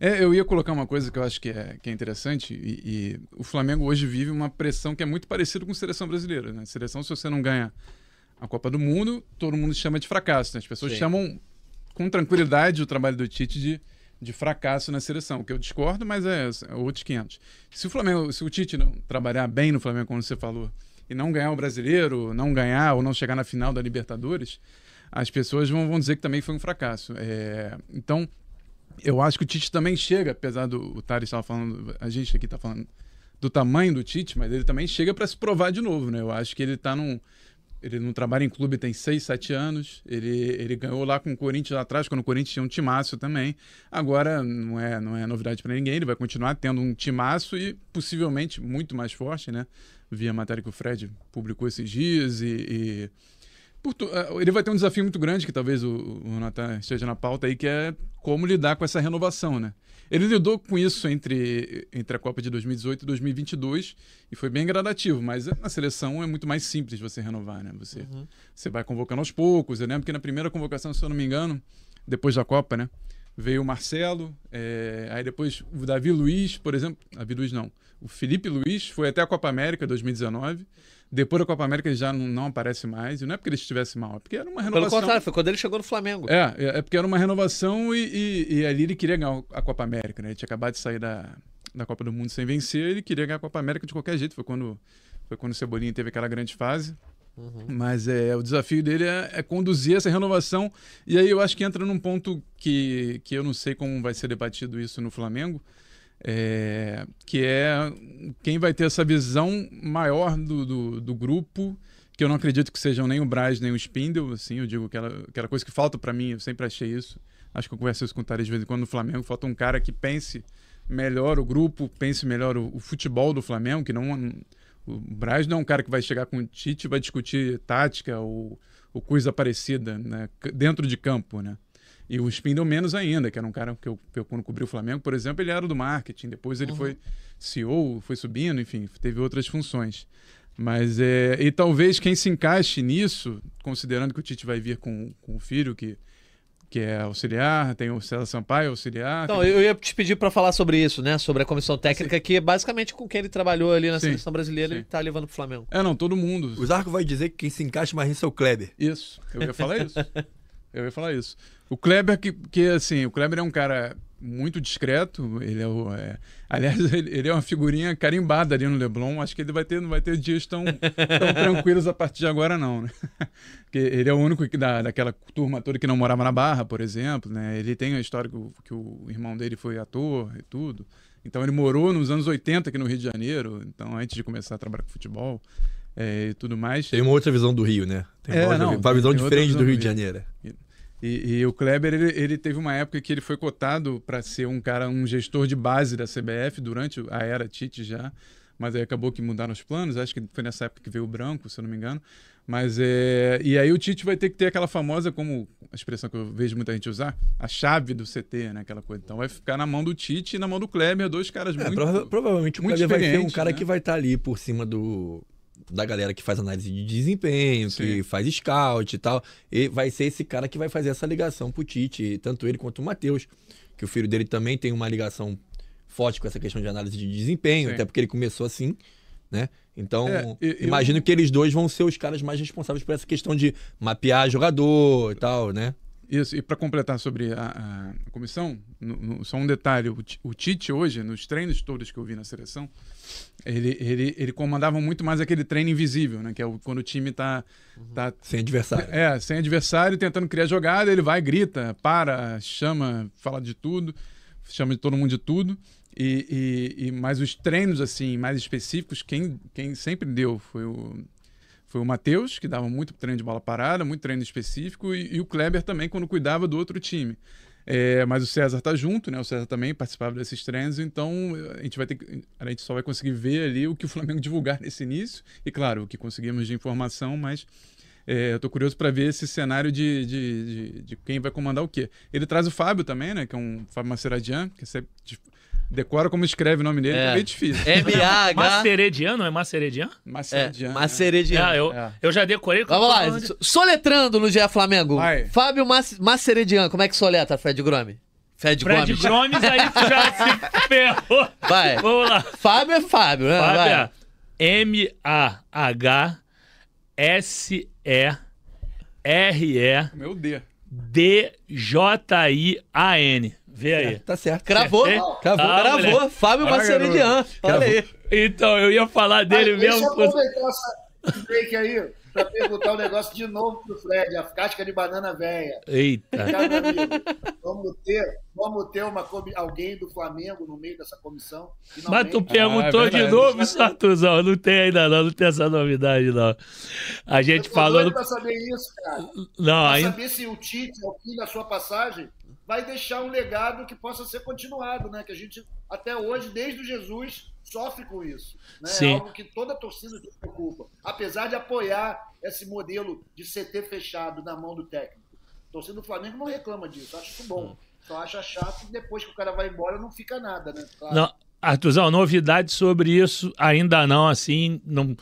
D: É, eu ia colocar uma coisa que eu acho que é, que é interessante, e, e o Flamengo hoje vive uma pressão que é muito parecida com a seleção brasileira. Né? Seleção, se você não ganha a Copa do Mundo, todo mundo chama de fracasso. né? As pessoas
A: Sim.
D: chamam com tranquilidade o trabalho do Tite de, de fracasso na seleção, que eu discordo, mas é, é outros 500. Se o Flamengo, se o Tite não trabalhar bem no Flamengo, como você falou, e não ganhar o brasileiro, não ganhar ou não chegar na final da Libertadores, as pessoas vão, vão dizer que também foi um fracasso. É, então, eu acho que o Tite também chega, apesar do Thales estava falando, a gente aqui está falando do tamanho do Tite, mas ele também chega para se provar de novo, né? Eu acho que ele tá num ele não trabalha em clube tem 6, 7 anos. Ele, ele ganhou lá com o Corinthians lá atrás, quando o Corinthians tinha um timaço também. Agora não é, não é novidade para ninguém, ele vai continuar tendo um timaço e possivelmente muito mais forte, né? Vi a matéria que o Fred publicou esses dias e, e ele vai ter um desafio muito grande, que talvez o, o Natan esteja na pauta aí, que é como lidar com essa renovação, né? Ele lidou com isso entre, entre a Copa de 2018 e 2022 e foi bem gradativo, mas na seleção é muito mais simples você renovar, né? Você, você vai convocando aos poucos. Eu lembro que na primeira convocação, se eu não me engano, depois da Copa, né? Veio o Marcelo, eh, aí depois o Davi Luiz, por exemplo. Davi Luiz não. O Felipe Luiz foi até a Copa América 2019. Depois da Copa América ele já não, não aparece mais. E não é porque ele estivesse mal, é porque era uma
A: Pelo
D: renovação.
A: contrário, foi quando ele chegou no Flamengo.
D: É, é- é porque era uma renovação e, e- e ali ele queria ganhar a Copa América, né? Ele tinha acabado de sair da, da Copa do Mundo sem vencer, ele queria ganhar a Copa América de qualquer jeito. Foi quando, foi quando o Cebolinha teve aquela grande fase. Mas é, o desafio dele é, é conduzir essa renovação. E aí eu acho que entra num ponto que, que eu não sei como vai ser debatido isso no Flamengo, é, que é quem vai ter essa visão maior do, do, do grupo, que eu não acredito que sejam nem o Braz nem o Spindle, assim, eu digo aquela, aquela coisa que falta para mim, eu sempre achei isso. Acho que eu converso isso com o Tare de vez em quando no Flamengo, falta um cara que pense melhor o grupo, pense melhor o, o futebol do Flamengo, que não o Braz não é um cara que vai chegar com o Tite e vai discutir tática ou, ou coisa parecida né, dentro de campo, né? E o Spindle menos ainda, que era um cara que eu, eu quando cobri o Flamengo, por exemplo, ele era do marketing. Depois ele foi CEO, foi subindo, enfim, teve outras funções. Mas é. E talvez quem se encaixe nisso, considerando que o Tite vai vir com, com o filho, que, que é auxiliar, tem o César Sampaio, auxiliar.
A: Então,
D: tem-
A: eu ia te pedir pra falar sobre isso, né? Sobre a comissão técnica, que é basicamente com quem ele trabalhou ali na
D: Sim,
A: seleção brasileira,
D: sim.
A: ele tá levando pro Flamengo.
D: É, não, todo mundo.
C: O Zarco vai dizer que quem se encaixa mais nisso é o Kleber.
D: Isso, eu ia falar isso. Eu ia falar isso. O Kleber, que, que assim, o Kleber é um cara muito discreto. Ele é o. é- aliás, ele, ele é uma figurinha carimbada ali no Leblon. Acho que ele vai ter, não vai ter dias tão, tão tranquilos a partir de agora, não, né? Porque ele é o único que da, daquela turma toda que não morava na Barra, por exemplo, né? Ele tem a história que o, que o irmão dele foi ator e tudo. Então ele morou nos anos 80 aqui no Rio de Janeiro, então antes de começar a trabalhar com futebol é, e tudo mais.
C: Tem uma outra visão do Rio, né? Tem
D: É,
C: uma, outra-
D: não,
C: uma visão diferente
D: visão
C: do
D: do
C: Rio de
D: Rio.
C: Janeiro.
D: E, e o Kleber, ele, ele teve uma época que ele foi cotado para ser um cara, um gestor de base da CBF durante a era Tite já, mas aí acabou que mudaram os planos. Acho que foi nessa época que veio o branco, se eu não me engano. Mas é. E aí o Tite vai ter que ter aquela famosa, como a expressão que eu vejo muita gente usar, a chave do CT, né? Aquela coisa. Então vai ficar na mão do Tite e na mão do Kleber, dois caras
C: É,
D: muito.
C: prova- provavelmente o
D: muito
C: Kleber vai ser um cara
D: né?
C: que vai estar ali por cima do da galera que faz análise de desempenho, que
D: Sim.
C: faz scout e tal. E vai ser esse cara que vai fazer essa ligação pro Tite, tanto ele quanto o Matheus, que o filho dele também tem uma ligação forte com essa questão de análise de desempenho,
D: Sim.
C: até porque ele começou assim, né? Então,
D: É, eu-
C: imagino que eles dois vão ser os caras mais responsáveis por essa questão de mapear jogador e tal, né?
D: Isso, e para completar sobre a, a comissão, no- no- só um detalhe: o, o Tite hoje, nos treinos todos que eu vi na seleção, ele, ele, ele comandava muito mais aquele treino invisível, né? Que é o, quando o time tá, tá
C: Sem adversário.
D: é, sem adversário, tentando criar jogada, ele vai, grita, para, chama, fala de tudo, chama de todo mundo de tudo. E, e, e mais os treinos assim mais específicos, quem, quem sempre deu foi o foi o Matheus, que dava muito treino de bola parada, muito treino específico, e, e o Kleber também, quando cuidava do outro time. É, mas o César tá junto, né? O César também participava desses treinos, então a gente vai ter que, a gente só vai conseguir ver ali o que o Flamengo divulgar nesse início, e claro, o que conseguimos de informação, mas é, eu tô curioso para ver esse cenário de, de, de, de quem vai comandar o quê. Ele traz o Fábio também, né? Que é um Fábio Maceradian, que você decora como escreve o nome dele,
A: É.
D: é, meio difícil.
A: M-A-H.
B: Maceredian, não é Maceredian?
A: É,
D: Maceradian. né?
A: Maceredian.
B: É, eu,
D: É.
B: eu já decorei.
A: Vamos lá,
B: Onde-
A: soletrando no GE Flamengo.
D: Vai.
A: Fábio Mas Maceredian, como é que soletra, Fred Gromi? Fred,
B: Fred
A: Gomes.
B: Gomes, aí tu já se ferrou.
A: Vai.
B: Vamos lá.
A: Fábio é Fábio, né?
B: Fábio
A: Vai.
B: é M-A-H-S-E-R-E
D: Meu Deus.
B: D-J-I-A-N. Vê aí.
C: Tá certo.
A: Cravou.
B: Acertei?
C: Cravou.
B: Ah,
A: Cravou.
B: moleque.
A: Fábio
D: Ah,
A: Maceredian. Olha aí.
B: Então, eu ia falar dele
E: deixa
B: mesmo.
E: eu aproveitar essa break aí para perguntar um negócio de novo pro Fred, a casca de banana velha.
B: Eita.
E: Cara, amigo, vamos ter, vamos ter uma, alguém do Flamengo no meio dessa comissão.
B: Mas
E: finalmente.
B: tu perguntou
D: Ah, é
B: de novo, Sartuzão. Não tem ainda, não. Não tem essa novidade, não. A
E: Eu
B: gente
E: tô
B: falou.
E: doido pra saber isso, cara.
B: Não,
E: Pra
B: ainda.
E: saber se o Tite, ao fim da sua passagem, vai deixar um legado que possa ser continuado, né? Que a gente, até hoje, desde o Jesus, sofre com isso. Né?
B: Sim.
E: É algo que toda a torcida se preocupa. Apesar de apoiar esse modelo de CT fechado na mão do técnico. A torcida do Flamengo não reclama disso, acha isso bom. Só acha chato que depois que o cara vai embora não fica nada, né? Claro.
B: Não, Artuzão, novidade sobre isso ainda não, assim, não,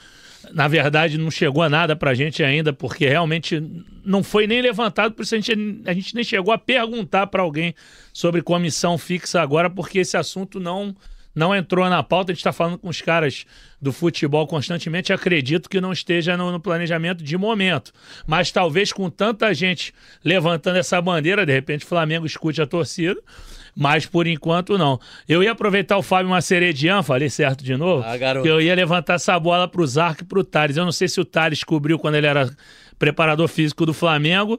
B: na verdade não chegou a nada pra gente ainda, porque realmente não foi nem levantado, por isso a gente, a gente nem chegou a perguntar pra alguém sobre comissão fixa agora, porque esse assunto não não entrou na pauta, a gente está falando com os caras do futebol constantemente, acredito que não esteja no, no planejamento de momento. Mas talvez com tanta gente levantando essa bandeira, de repente o Flamengo escute a torcida, mas por enquanto não. Eu ia aproveitar o Fábio Maceredian, falei certo de novo,
A: Ah, garoto.
B: eu ia levantar essa bola pro Zarco e pro Thales. Eu não sei se o Thales cobriu quando ele era preparador físico do Flamengo,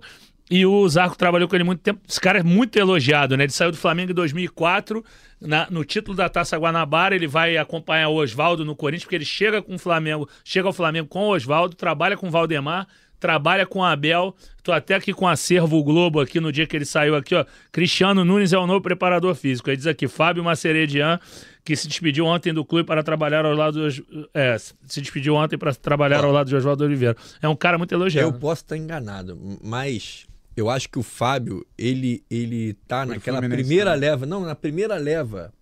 B: e o Zarco trabalhou com ele muito tempo. Esse cara é muito elogiado, né? Ele saiu do Flamengo em 2004, na- no título da Taça Guanabara. Ele vai acompanhar o Oswaldo no Corinthians, porque ele chega com o Flamengo, chega ao Flamengo com o Oswaldo, trabalha com o Valdemar, trabalha com o Abel. Tô até aqui com o acervo Globo aqui no dia que ele saiu aqui, ó. Cristiano Nunes é o novo preparador físico. Aí diz aqui, Fábio Maceredian, que se despediu ontem do clube para trabalhar ao lado dos, é, se despediu ontem para trabalhar ao lado de Oswaldo Oliveira. É um cara muito elogiado.
C: Eu posso estar enganado, mas eu acho que o Fábio, ele, ele tá
D: Foi
C: naquela
D: Fluminense
C: primeira
D: também.
C: leva. Não, na primeira leva,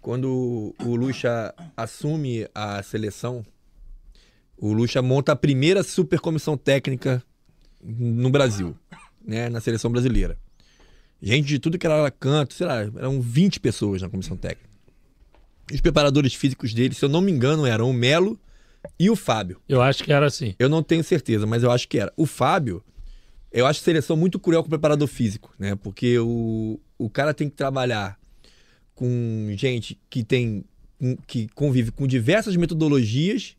C: quando o Lucha assume a seleção, o Lucha monta a primeira super comissão técnica no Brasil, né? Na seleção brasileira. Gente de tudo que era canto, sei lá, eram 20 pessoas na comissão técnica. Os preparadores físicos dele, se eu não me engano, eram o Melo e o Fábio.
B: Eu acho que era assim.
C: Eu não tenho certeza, mas eu acho que era. O Fábio, eu acho seleção muito cruel com o preparador físico, né? Porque o, o cara tem que trabalhar com gente que tem que convive com diversas metodologias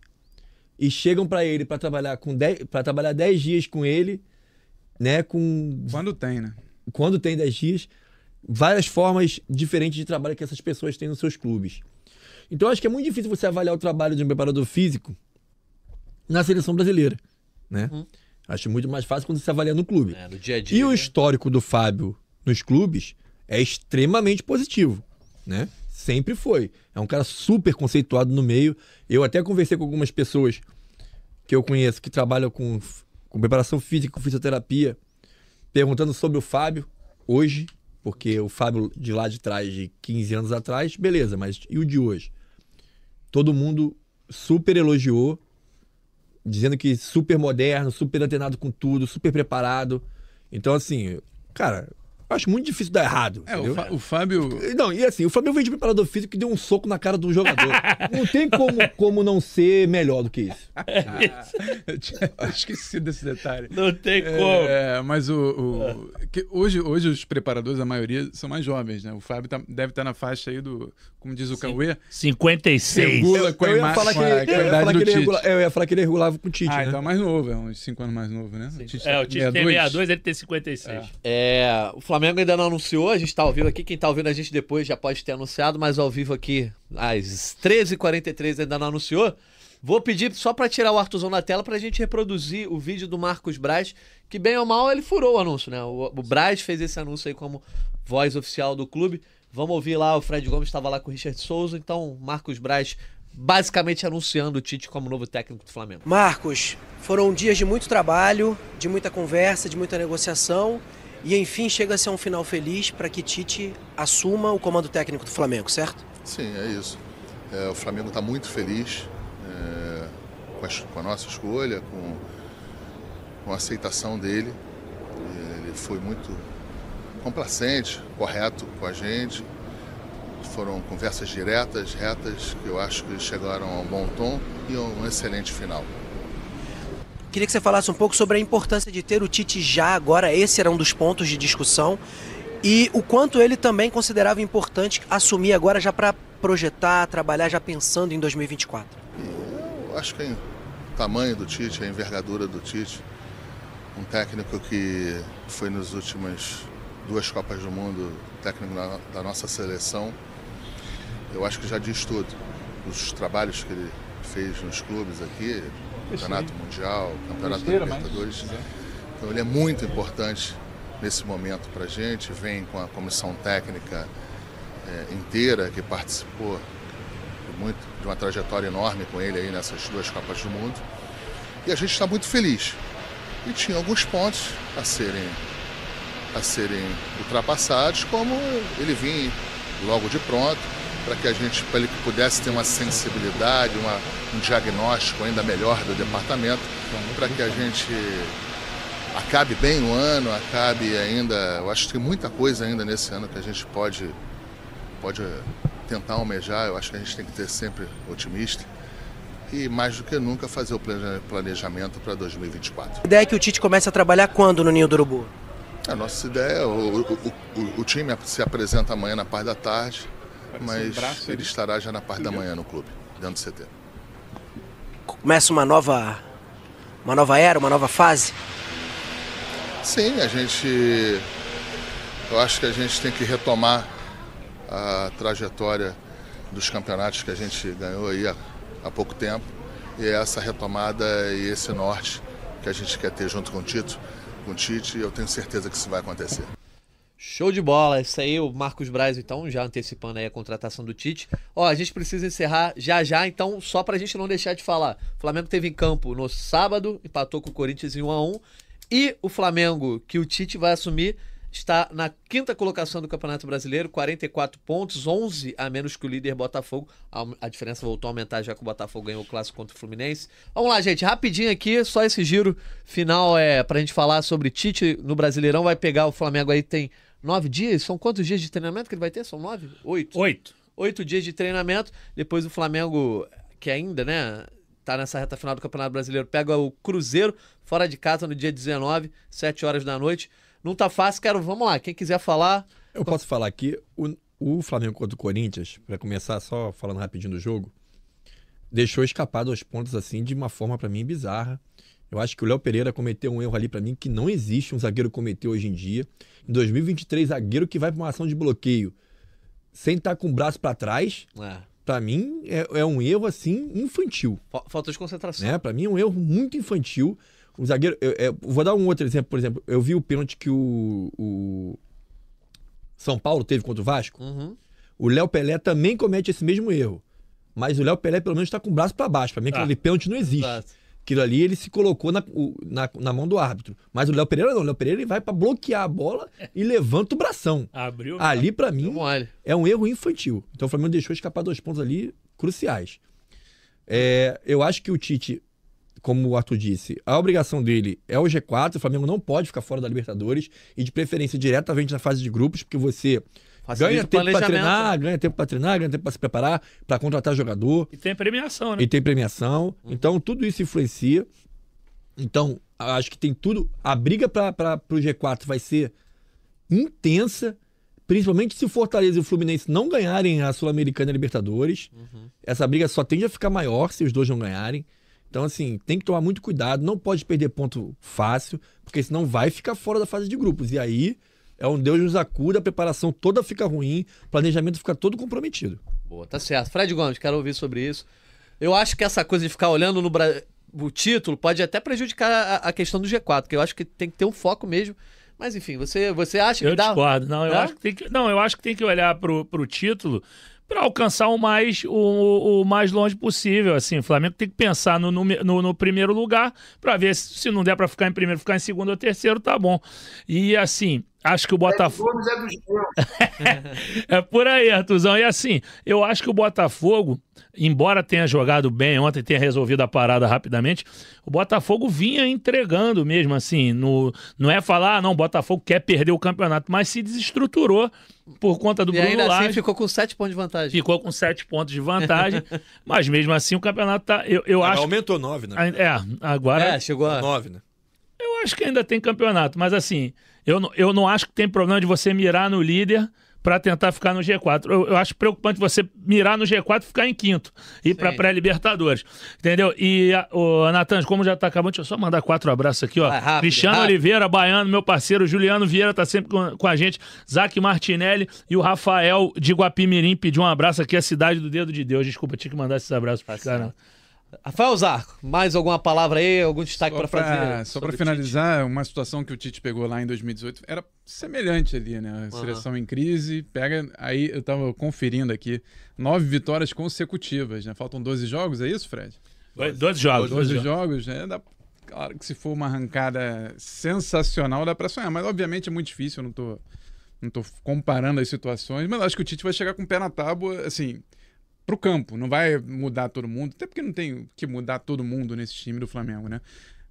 C: e chegam pra ele pra trabalhar com para trabalhar 10 dias com ele, né, com
D: Quando tem, né?
C: quando tem 10 dias, várias formas diferentes de trabalho que essas pessoas têm nos seus clubes. Então eu acho que é muito difícil você avaliar o trabalho de um preparador físico na seleção brasileira, né? Acho muito mais fácil quando você avalia no clube.
A: É, no dia a dia.
C: E o
A: né?
C: histórico do Fábio nos clubes é extremamente positivo, né? Sempre foi. É um cara super conceituado no meio. Eu até conversei com algumas pessoas que eu conheço que trabalham com, com preparação física, com fisioterapia, perguntando sobre o Fábio hoje, porque o Fábio de lá de trás, de 15 anos atrás, beleza, mas e o de hoje? Todo mundo super elogiou, dizendo que super moderno, super antenado com tudo, super preparado. Então, assim, cara, eu acho muito difícil dar errado.
D: É, o, Fá- o Fábio.
C: Não, e assim, o Flamengo veio de preparador físico que deu um soco na cara do jogador. não tem como, como não ser melhor do que isso.
D: Eu tinha esquecido desse detalhe.
B: Não tem como.
D: É, mas o, o- que hoje, hoje os preparadores, a maioria, são mais jovens, né? O Fábio tá- deve estar na faixa aí do, como diz o Cauê,
B: 56.
D: Regula com a,
C: eu, ia falar que ele, eu, ia falar que ele regula- eu ia falar que ele regulava com o Tite,
D: Ah,
C: né?
D: então é mais novo, é uns 5 anos mais novo, né? O Tite
B: É,
D: tá
B: o Tite tem
D: 62.
B: 62, ele tem 56.
A: É, o Flamengo ainda não anunciou, a gente tá ao vivo aqui. Quem tá ouvindo a gente depois já pode ter anunciado, mas ao vivo aqui, às 13h43 ainda não anunciou. Vou pedir só pra tirar o Artuzão da tela pra gente reproduzir o vídeo do Marcos Braz, que bem ou mal ele furou o anúncio, né? O, o Braz fez esse anúncio aí como voz oficial do clube. Vamos ouvir lá, o Fred Gomes estava lá com o Richard Souza, então Marcos Braz basicamente anunciando o Tite como novo técnico do Flamengo.
F: Marcos, foram dias de muito trabalho, de muita conversa, de muita negociação e enfim chega a ser um final feliz para que Tite assuma o comando técnico do Flamengo, certo?
G: Sim, é isso. É, o Flamengo está muito feliz é, com, a, com a nossa escolha, com, com a aceitação dele. Ele foi muito complacente, correto com a gente. Foram conversas diretas, retas, que eu acho que chegaram a um bom tom e a um excelente final.
F: Queria que você falasse um pouco sobre a importância de ter o Tite já agora, esse era um dos pontos de discussão, e o quanto ele também considerava importante assumir agora já para projetar, trabalhar já pensando em 2024.
G: Eu acho que o tamanho do Tite, a envergadura do Tite, um técnico que foi nas últimas duas Copas do Mundo, técnico da, da nossa seleção, eu acho que já diz tudo. Os trabalhos que ele fez nos clubes aqui, Campeonato Mundial, Campeonato da
D: Besteira, mas-
G: Libertadores. Então ele é muito importante nesse momento para a gente, vem com a comissão técnica eh, inteira que participou de muito, de uma trajetória enorme com ele aí nessas duas Copas do Mundo. E a gente está muito feliz. E tinha alguns pontos a serem, a serem ultrapassados, como ele vinha logo de pronto, para que a gente, para ele pudesse ter uma sensibilidade, uma, um diagnóstico ainda melhor do departamento, para que a gente acabe bem o ano, acabe ainda. Eu acho que tem muita coisa ainda nesse ano que a gente pode, pode tentar almejar. Eu acho que a gente tem que ter sempre otimista e mais do que nunca fazer o plane- planejamento para 2024.
F: A ideia é que o Tite comece a trabalhar quando no Ninho do Urubu?
G: A nossa ideia, o, o, o, o time se apresenta amanhã na parte da tarde, mas
D: braço
G: ele estará já na parte da manhã no clube, dentro do CT.
F: Começa uma nova uma nova era, uma nova fase?
G: Sim, a gente. Eu acho que a gente tem que retomar a trajetória dos campeonatos que a gente ganhou aí há, há pouco tempo. E é essa retomada e esse norte que a gente quer ter junto com o Tito, com o Tite, e eu tenho certeza que isso vai acontecer.
A: Show de bola, isso aí, o Marcos Braz, então, já antecipando aí a contratação do Tite. Ó, a gente precisa encerrar já já, então, só pra gente não deixar de falar. O Flamengo teve em campo no sábado, empatou com o Corinthians em 1 a 1 E o Flamengo, que o Tite vai assumir, está na quinta colocação do Campeonato Brasileiro, 44 pontos, 11 a menos que o líder Botafogo. A, a diferença voltou a aumentar já que o Botafogo ganhou o clássico contra o Fluminense. Vamos lá, gente, rapidinho aqui, só esse giro final é pra gente falar sobre Tite no Brasileirão. Vai pegar o Flamengo aí, tem nove dias. São quantos dias de treinamento que ele vai ter? São nove? Oito?
B: Oito.
A: Oito dias de treinamento. Depois o Flamengo, que ainda, né, tá nessa reta final do Campeonato Brasileiro, pega o Cruzeiro fora de casa no dia 19, 7 horas da noite. Não tá fácil, quero. Vamos lá, quem quiser falar.
C: Eu posso falar aqui, o, o Flamengo contra o Corinthians, para começar só falando rapidinho do jogo, deixou escapar dois pontos assim de uma forma para mim bizarra. Eu acho que o Léo Pereira cometeu um erro ali para mim que não existe um zagueiro cometeu hoje em dia. Em 2023, zagueiro que vai para uma ação de bloqueio sem estar com o braço para trás,
A: É,
C: para mim é, é um erro assim infantil.
A: fa- falta de concentração.
C: né? Para mim é um erro muito infantil. O zagueiro, eu, eu vou dar um outro exemplo, por exemplo, eu vi o pênalti que o, o São Paulo teve contra o Vasco.
A: Uhum.
C: O Léo Pelé também comete esse mesmo erro. Mas o Léo Pelé, pelo menos, está com o braço para baixo. Para mim, aquele pênalti não existe.
A: Exato.
C: Aquilo ali, ele se colocou na, na, na mão do árbitro. Mas o Léo Pereira não. O Léo Pereira ele vai para bloquear a bola e levanta o bração.
B: Abriu.
C: Ali, para mim, é um erro infantil. Então o Flamengo deixou escapar dois pontos ali cruciais. É, eu acho que o Tite, como o Arthur disse, a obrigação dele é o G4. O Flamengo não pode ficar fora da Libertadores e de preferência diretamente na fase de grupos, porque você
A: Facilita
C: ganha tempo para treinar, ganha tempo para treinar, ganha tempo para se preparar, para contratar jogador
B: E tem premiação, né?
C: e tem premiação. Então, tudo isso influencia. Então, acho que tem tudo. A briga para o G4 vai ser intensa, principalmente se o Fortaleza e o Fluminense não ganharem a Sul-Americana e a Libertadores. Essa briga só tende a ficar maior se os dois não ganharem. Então, assim, tem que tomar muito cuidado, não pode perder ponto fácil, porque senão vai ficar fora da fase de grupos. E aí é um Deus nos acuda, a preparação toda fica ruim, o planejamento fica todo comprometido.
A: Boa, tá certo. Fred Gomes, quero ouvir sobre isso. Eu acho que essa coisa de ficar olhando no Bra- o título pode até prejudicar a, a questão do G4, porque eu acho que tem que ter um foco mesmo. Mas enfim, você, você acha que
B: Eu
A: dá.
B: discordo. Não, eu
A: É?
B: acho que tem que, não, eu acho que tem que olhar pro, pro título para alcançar o mais, o, o mais longe possível. Assim, o Flamengo tem que pensar no, no, no primeiro lugar para ver se, se não der para ficar em primeiro, ficar em segundo ou terceiro, tá bom. E assim, acho que o Botafogo.
E: É.
B: É por aí, Artuzão. E assim, eu acho que o Botafogo, embora tenha jogado bem ontem, tenha resolvido a parada rapidamente, o Botafogo vinha entregando mesmo, assim. No, não é falar, ah, não, o Botafogo quer perder o campeonato, mas se desestruturou por conta do
A: E
B: Bruno
A: ainda assim
B: Lage.
A: ficou com 7 pontos de vantagem.
B: Ficou com sete pontos de vantagem, mas mesmo assim o campeonato tá. Eu, eu acho.
C: Aumentou nove, né?
B: É, agora.
A: É, chegou a.
C: Nove, né?
B: Eu acho que ainda tem campeonato, mas assim, eu, não- eu não acho que tem problema de você mirar no líder para tentar ficar no G4. Eu, eu acho preocupante você mirar no G4 e ficar em quinto, ir para pré-Libertadores, entendeu? E o Natan, como já tá acabando, deixa eu só mandar quatro abraços aqui, ó.
A: Vai, rápido,
B: Cristiano
A: rápido.
B: Oliveira, Baiano, meu parceiro, Juliano Vieira tá sempre com, com a gente, Zac Martinelli e o Rafael de Guapimirim pediu um abraço aqui, a cidade do dedo de Deus. Desculpa, tinha que mandar esses abraços pros
A: Tá
B: caras.
A: Rafael Zarco, mais alguma palavra aí, algum destaque pra fazer?
D: só
A: o
D: finalizar, uma situação que o Tite pegou lá em 2018 era semelhante ali, né? A seleção em crise, pega. Aí eu tava conferindo aqui, nove vitórias consecutivas, né? Faltam 12 jogos, é isso, Fred?
B: Dois, dois jogos, dois
D: 12
B: jogos.
D: jogos, né? Dá- claro que se for uma arrancada sensacional, dá pra sonhar, mas obviamente é muito difícil, eu não tô, não tô comparando as situações, mas eu acho que o Tite vai chegar com o pé na tábua, assim, pro campo, não vai mudar todo mundo, até porque não tem que mudar todo mundo nesse time do Flamengo, né?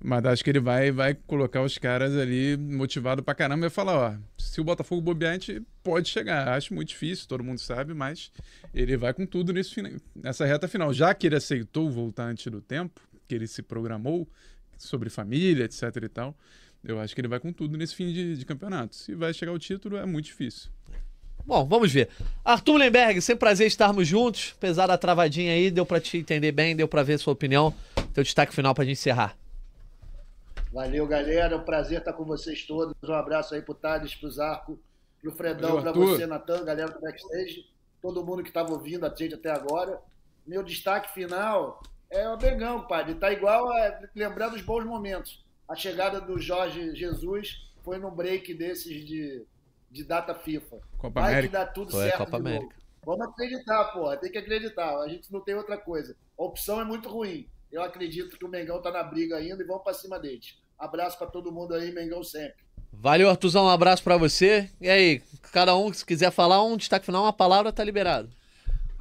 D: Mas acho que ele vai, vai colocar os caras ali motivado pra caramba e falar, ó, se o Botafogo bobear, a gente pode chegar. Acho muito difícil, todo mundo sabe, mas ele vai com tudo nesse, nessa reta final. Já que ele aceitou voltar antes do tempo, que ele se programou sobre família, etc e tal, eu acho que ele vai com tudo nesse fim de, de campeonato. Se vai chegar o título, é muito difícil.
A: Bom, vamos ver. Arthur Lemberg, sempre prazer estarmos juntos. Apesar da travadinha aí, deu pra te entender bem, deu pra ver sua opinião. Teu destaque final pra gente encerrar.
E: Valeu, galera. É um prazer estar com vocês todos. Um abraço aí pro Thales, pro Zarco, pro Fredão,
D: Arthur.
E: você, Natan, galera do backstage, todo mundo que estava ouvindo a gente até agora. Meu destaque final é o Bengão, pai. Tá igual a lembrar dos bons momentos. A chegada do Jorge Jesus foi num break desses de, de data FIFA.
D: Copa
E: Vai
D: América.
E: que dá tudo certo
A: Copa
E: de novo.
A: América.
E: Vamos acreditar, porra. Tem que acreditar. A gente não tem outra coisa. A opção é muito ruim. Eu acredito que o Mengão tá na briga ainda e vamos pra cima deles. Abraço para todo mundo aí, Mengão sempre.
A: Valeu, Artuzão, um abraço pra você. E aí, cada um, se quiser falar um destaque final, uma palavra, tá liberado.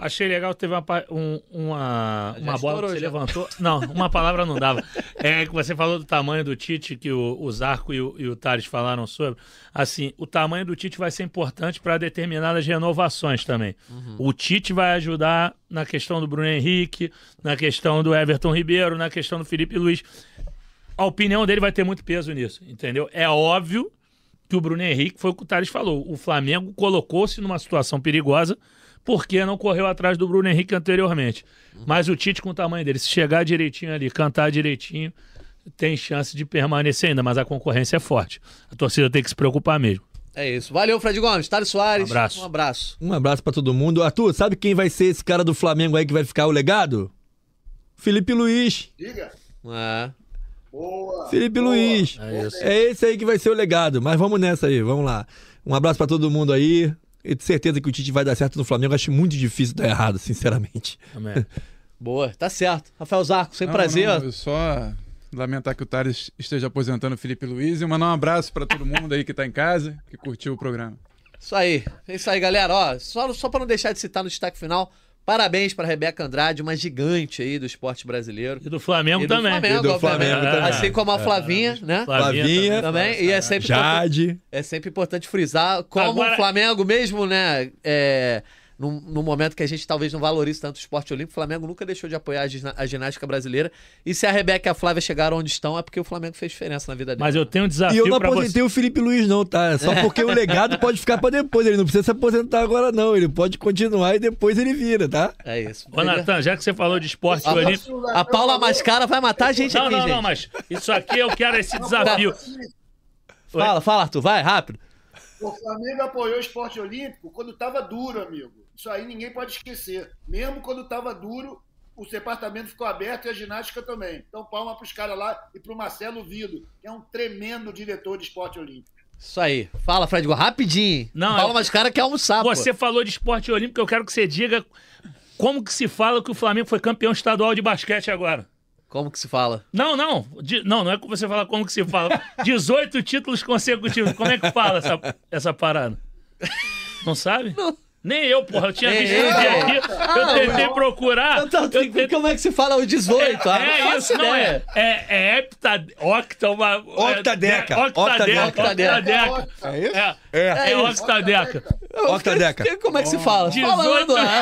B: Achei legal, teve uma, um- uma, uma bola que você
A: já.
B: levantou. Não, uma palavra não dava. É que você falou do tamanho do Tite, que o, o Zarco e o, e o Thales falaram sobre. Assim, o tamanho do Tite vai ser importante para determinadas renovações também. O Tite vai ajudar na questão do Bruno Henrique, na questão do Everton Ribeiro, na questão do Felipe Luiz. A opinião dele vai ter muito peso nisso, entendeu? É óbvio que o Bruno Henrique foi o que o Thales falou. O Flamengo colocou-se numa situação perigosa porque não correu atrás do Bruno Henrique anteriormente. Mas o Tite, com o tamanho dele, se chegar direitinho ali, cantar direitinho, tem chance de permanecer ainda, mas a concorrência é forte. A torcida tem que se preocupar mesmo.
A: É isso. Valeu, Fred Gomes. Thales Soares.
B: Um abraço.
A: Um abraço.
C: Um abraço pra todo mundo. Arthur, sabe quem vai ser esse cara do Flamengo aí que vai ficar o legado? Felipe Luiz.
E: Diga.
A: É.
E: Boa.
C: Felipe
E: boa.
C: Luiz.
B: É isso.
C: É esse aí que vai ser o legado. Mas vamos nessa aí, vamos lá. Um abraço pra todo mundo aí. Eu tenho certeza que o Tite vai dar certo no Flamengo. Acho muito difícil dar errado, sinceramente.
B: Amém.
A: Boa, tá certo. Rafael Zarco, sem
D: Não,
A: prazer.
D: não, eu só lamentar que o Thales esteja aposentando o Felipe Luiz e mandar um abraço para todo mundo aí que tá em casa, que curtiu o programa.
A: Isso aí. É isso aí, galera. Ó, só, só pra não deixar de citar no destaque final, parabéns pra Rebeca Andrade, uma gigante aí do esporte brasileiro.
B: E do Flamengo
A: E do
B: também.
A: Flamengo,
C: E do
A: obviamente.
C: Flamengo também.
A: Assim como a Flavinha, né?
C: Flavinha.
A: Também. E é sempre, importante,
C: Jade.
A: é sempre importante frisar como
B: Agora-
A: o Flamengo, mesmo, né? É, no, no momento que a gente talvez não valorize tanto o esporte olímpico, o Flamengo nunca deixou de apoiar a, gina- a ginástica brasileira. E se a Rebeca e a Flávia chegaram onde estão, é porque o Flamengo fez diferença na vida deles.
B: Mas eu tenho um
C: E
B: desafio
C: eu não aposentei
B: você.
C: o Felipe Luiz, não, tá? É Só porque o legado pode ficar pra depois. Ele não precisa se aposentar agora, não. Ele pode continuar e depois ele vira, tá?
A: É isso.
B: Ô, Natan, já que você falou de esporte
A: A-
B: olímpico.
A: A Paula Mascara vai matar a gente
B: Não,
A: aqui,
B: não,
A: gente.
B: não, mas isso aqui eu quero esse desafio.
A: Fala, fala, Arthur, vai, rápido.
E: O Flamengo apoiou o esporte olímpico quando estava duro, amigo. Isso aí ninguém pode esquecer. Mesmo quando estava duro, o departamento ficou aberto e a ginástica também. Então, palma para os caras lá e para o Marcelo Vido, que é um tremendo diretor de esporte olímpico.
A: Isso aí. Fala, Fred, rapidinho.
B: Não,
A: Paula
B: eu-
A: Mascara quer almoçar, pô.
B: Você falou de esporte olímpico, eu quero que você diga como que se fala que o Flamengo foi campeão estadual de basquete agora.
A: Como que se fala?
B: Não, não. de- não, não é que você fala como que se fala. 18 títulos consecutivos. Como é que fala essa, essa parada? Não sabe? Nem eu, porra. Eu tinha
A: Ei,
B: visto
A: ei, ei.
B: aqui. Eu tentei procurar.
A: Então,
B: eu tentei-
A: Como é que se fala o 18? Ah,
B: É, isso, não é. É, é hepta, octa, uma...
C: Octadeca.
B: É, octadeca.
C: Octadeca.
B: Octadeca.
C: É isso?
B: É,
C: É.
B: é octadeca.
C: Octadeca.
A: Como é que se fala?
B: 18.
A: Falando, né?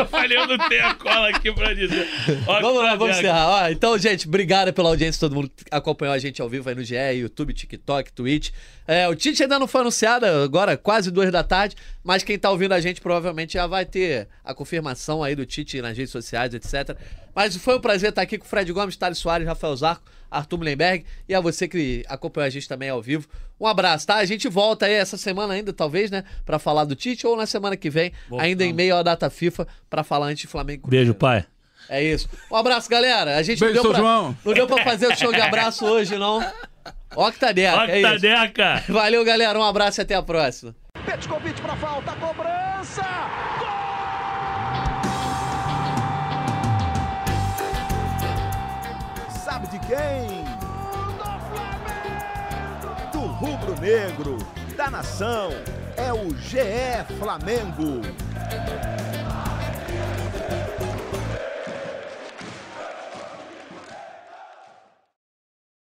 B: Eu falei, eu não tenho a cola aqui pra dizer.
A: Vamos lá, vamos
B: Octadeca.
A: encerrar. Ó, então, gente, obrigado pela audiência, todo mundo que acompanhou a gente ao vivo aí no GE, YouTube, TikTok, Twitch. É, o Tite ainda não foi anunciado, agora quase duas da tarde, mas quem tá ouvindo a gente provavelmente já vai ter a confirmação aí do Tite nas redes sociais, etc. Mas foi um prazer estar aqui com o Fred Gomes, Thales Soares, Rafael Zarco, Arthur Mullenberg e a você que acompanhou a gente também ao vivo. Um abraço, tá? A gente volta aí essa semana ainda, talvez, né? Pra falar do Tite ou na semana que vem, ainda em meio à data FIFA, pra falar antes de Flamengo.
B: Beijo, pai.
A: É isso. Um abraço, galera. A gente
D: Beijo,
A: não, deu
D: seu
A: pra,
D: João.
A: não deu pra fazer o show de abraço hoje, não. Octadeca, é isso.
B: Octadeca.
A: Valeu, galera. Um abraço e até a próxima.
H: Petkovic para falta, cobrança! Gol! Sabe de quem? Do rubro-negro, da nação, é o GE Flamengo.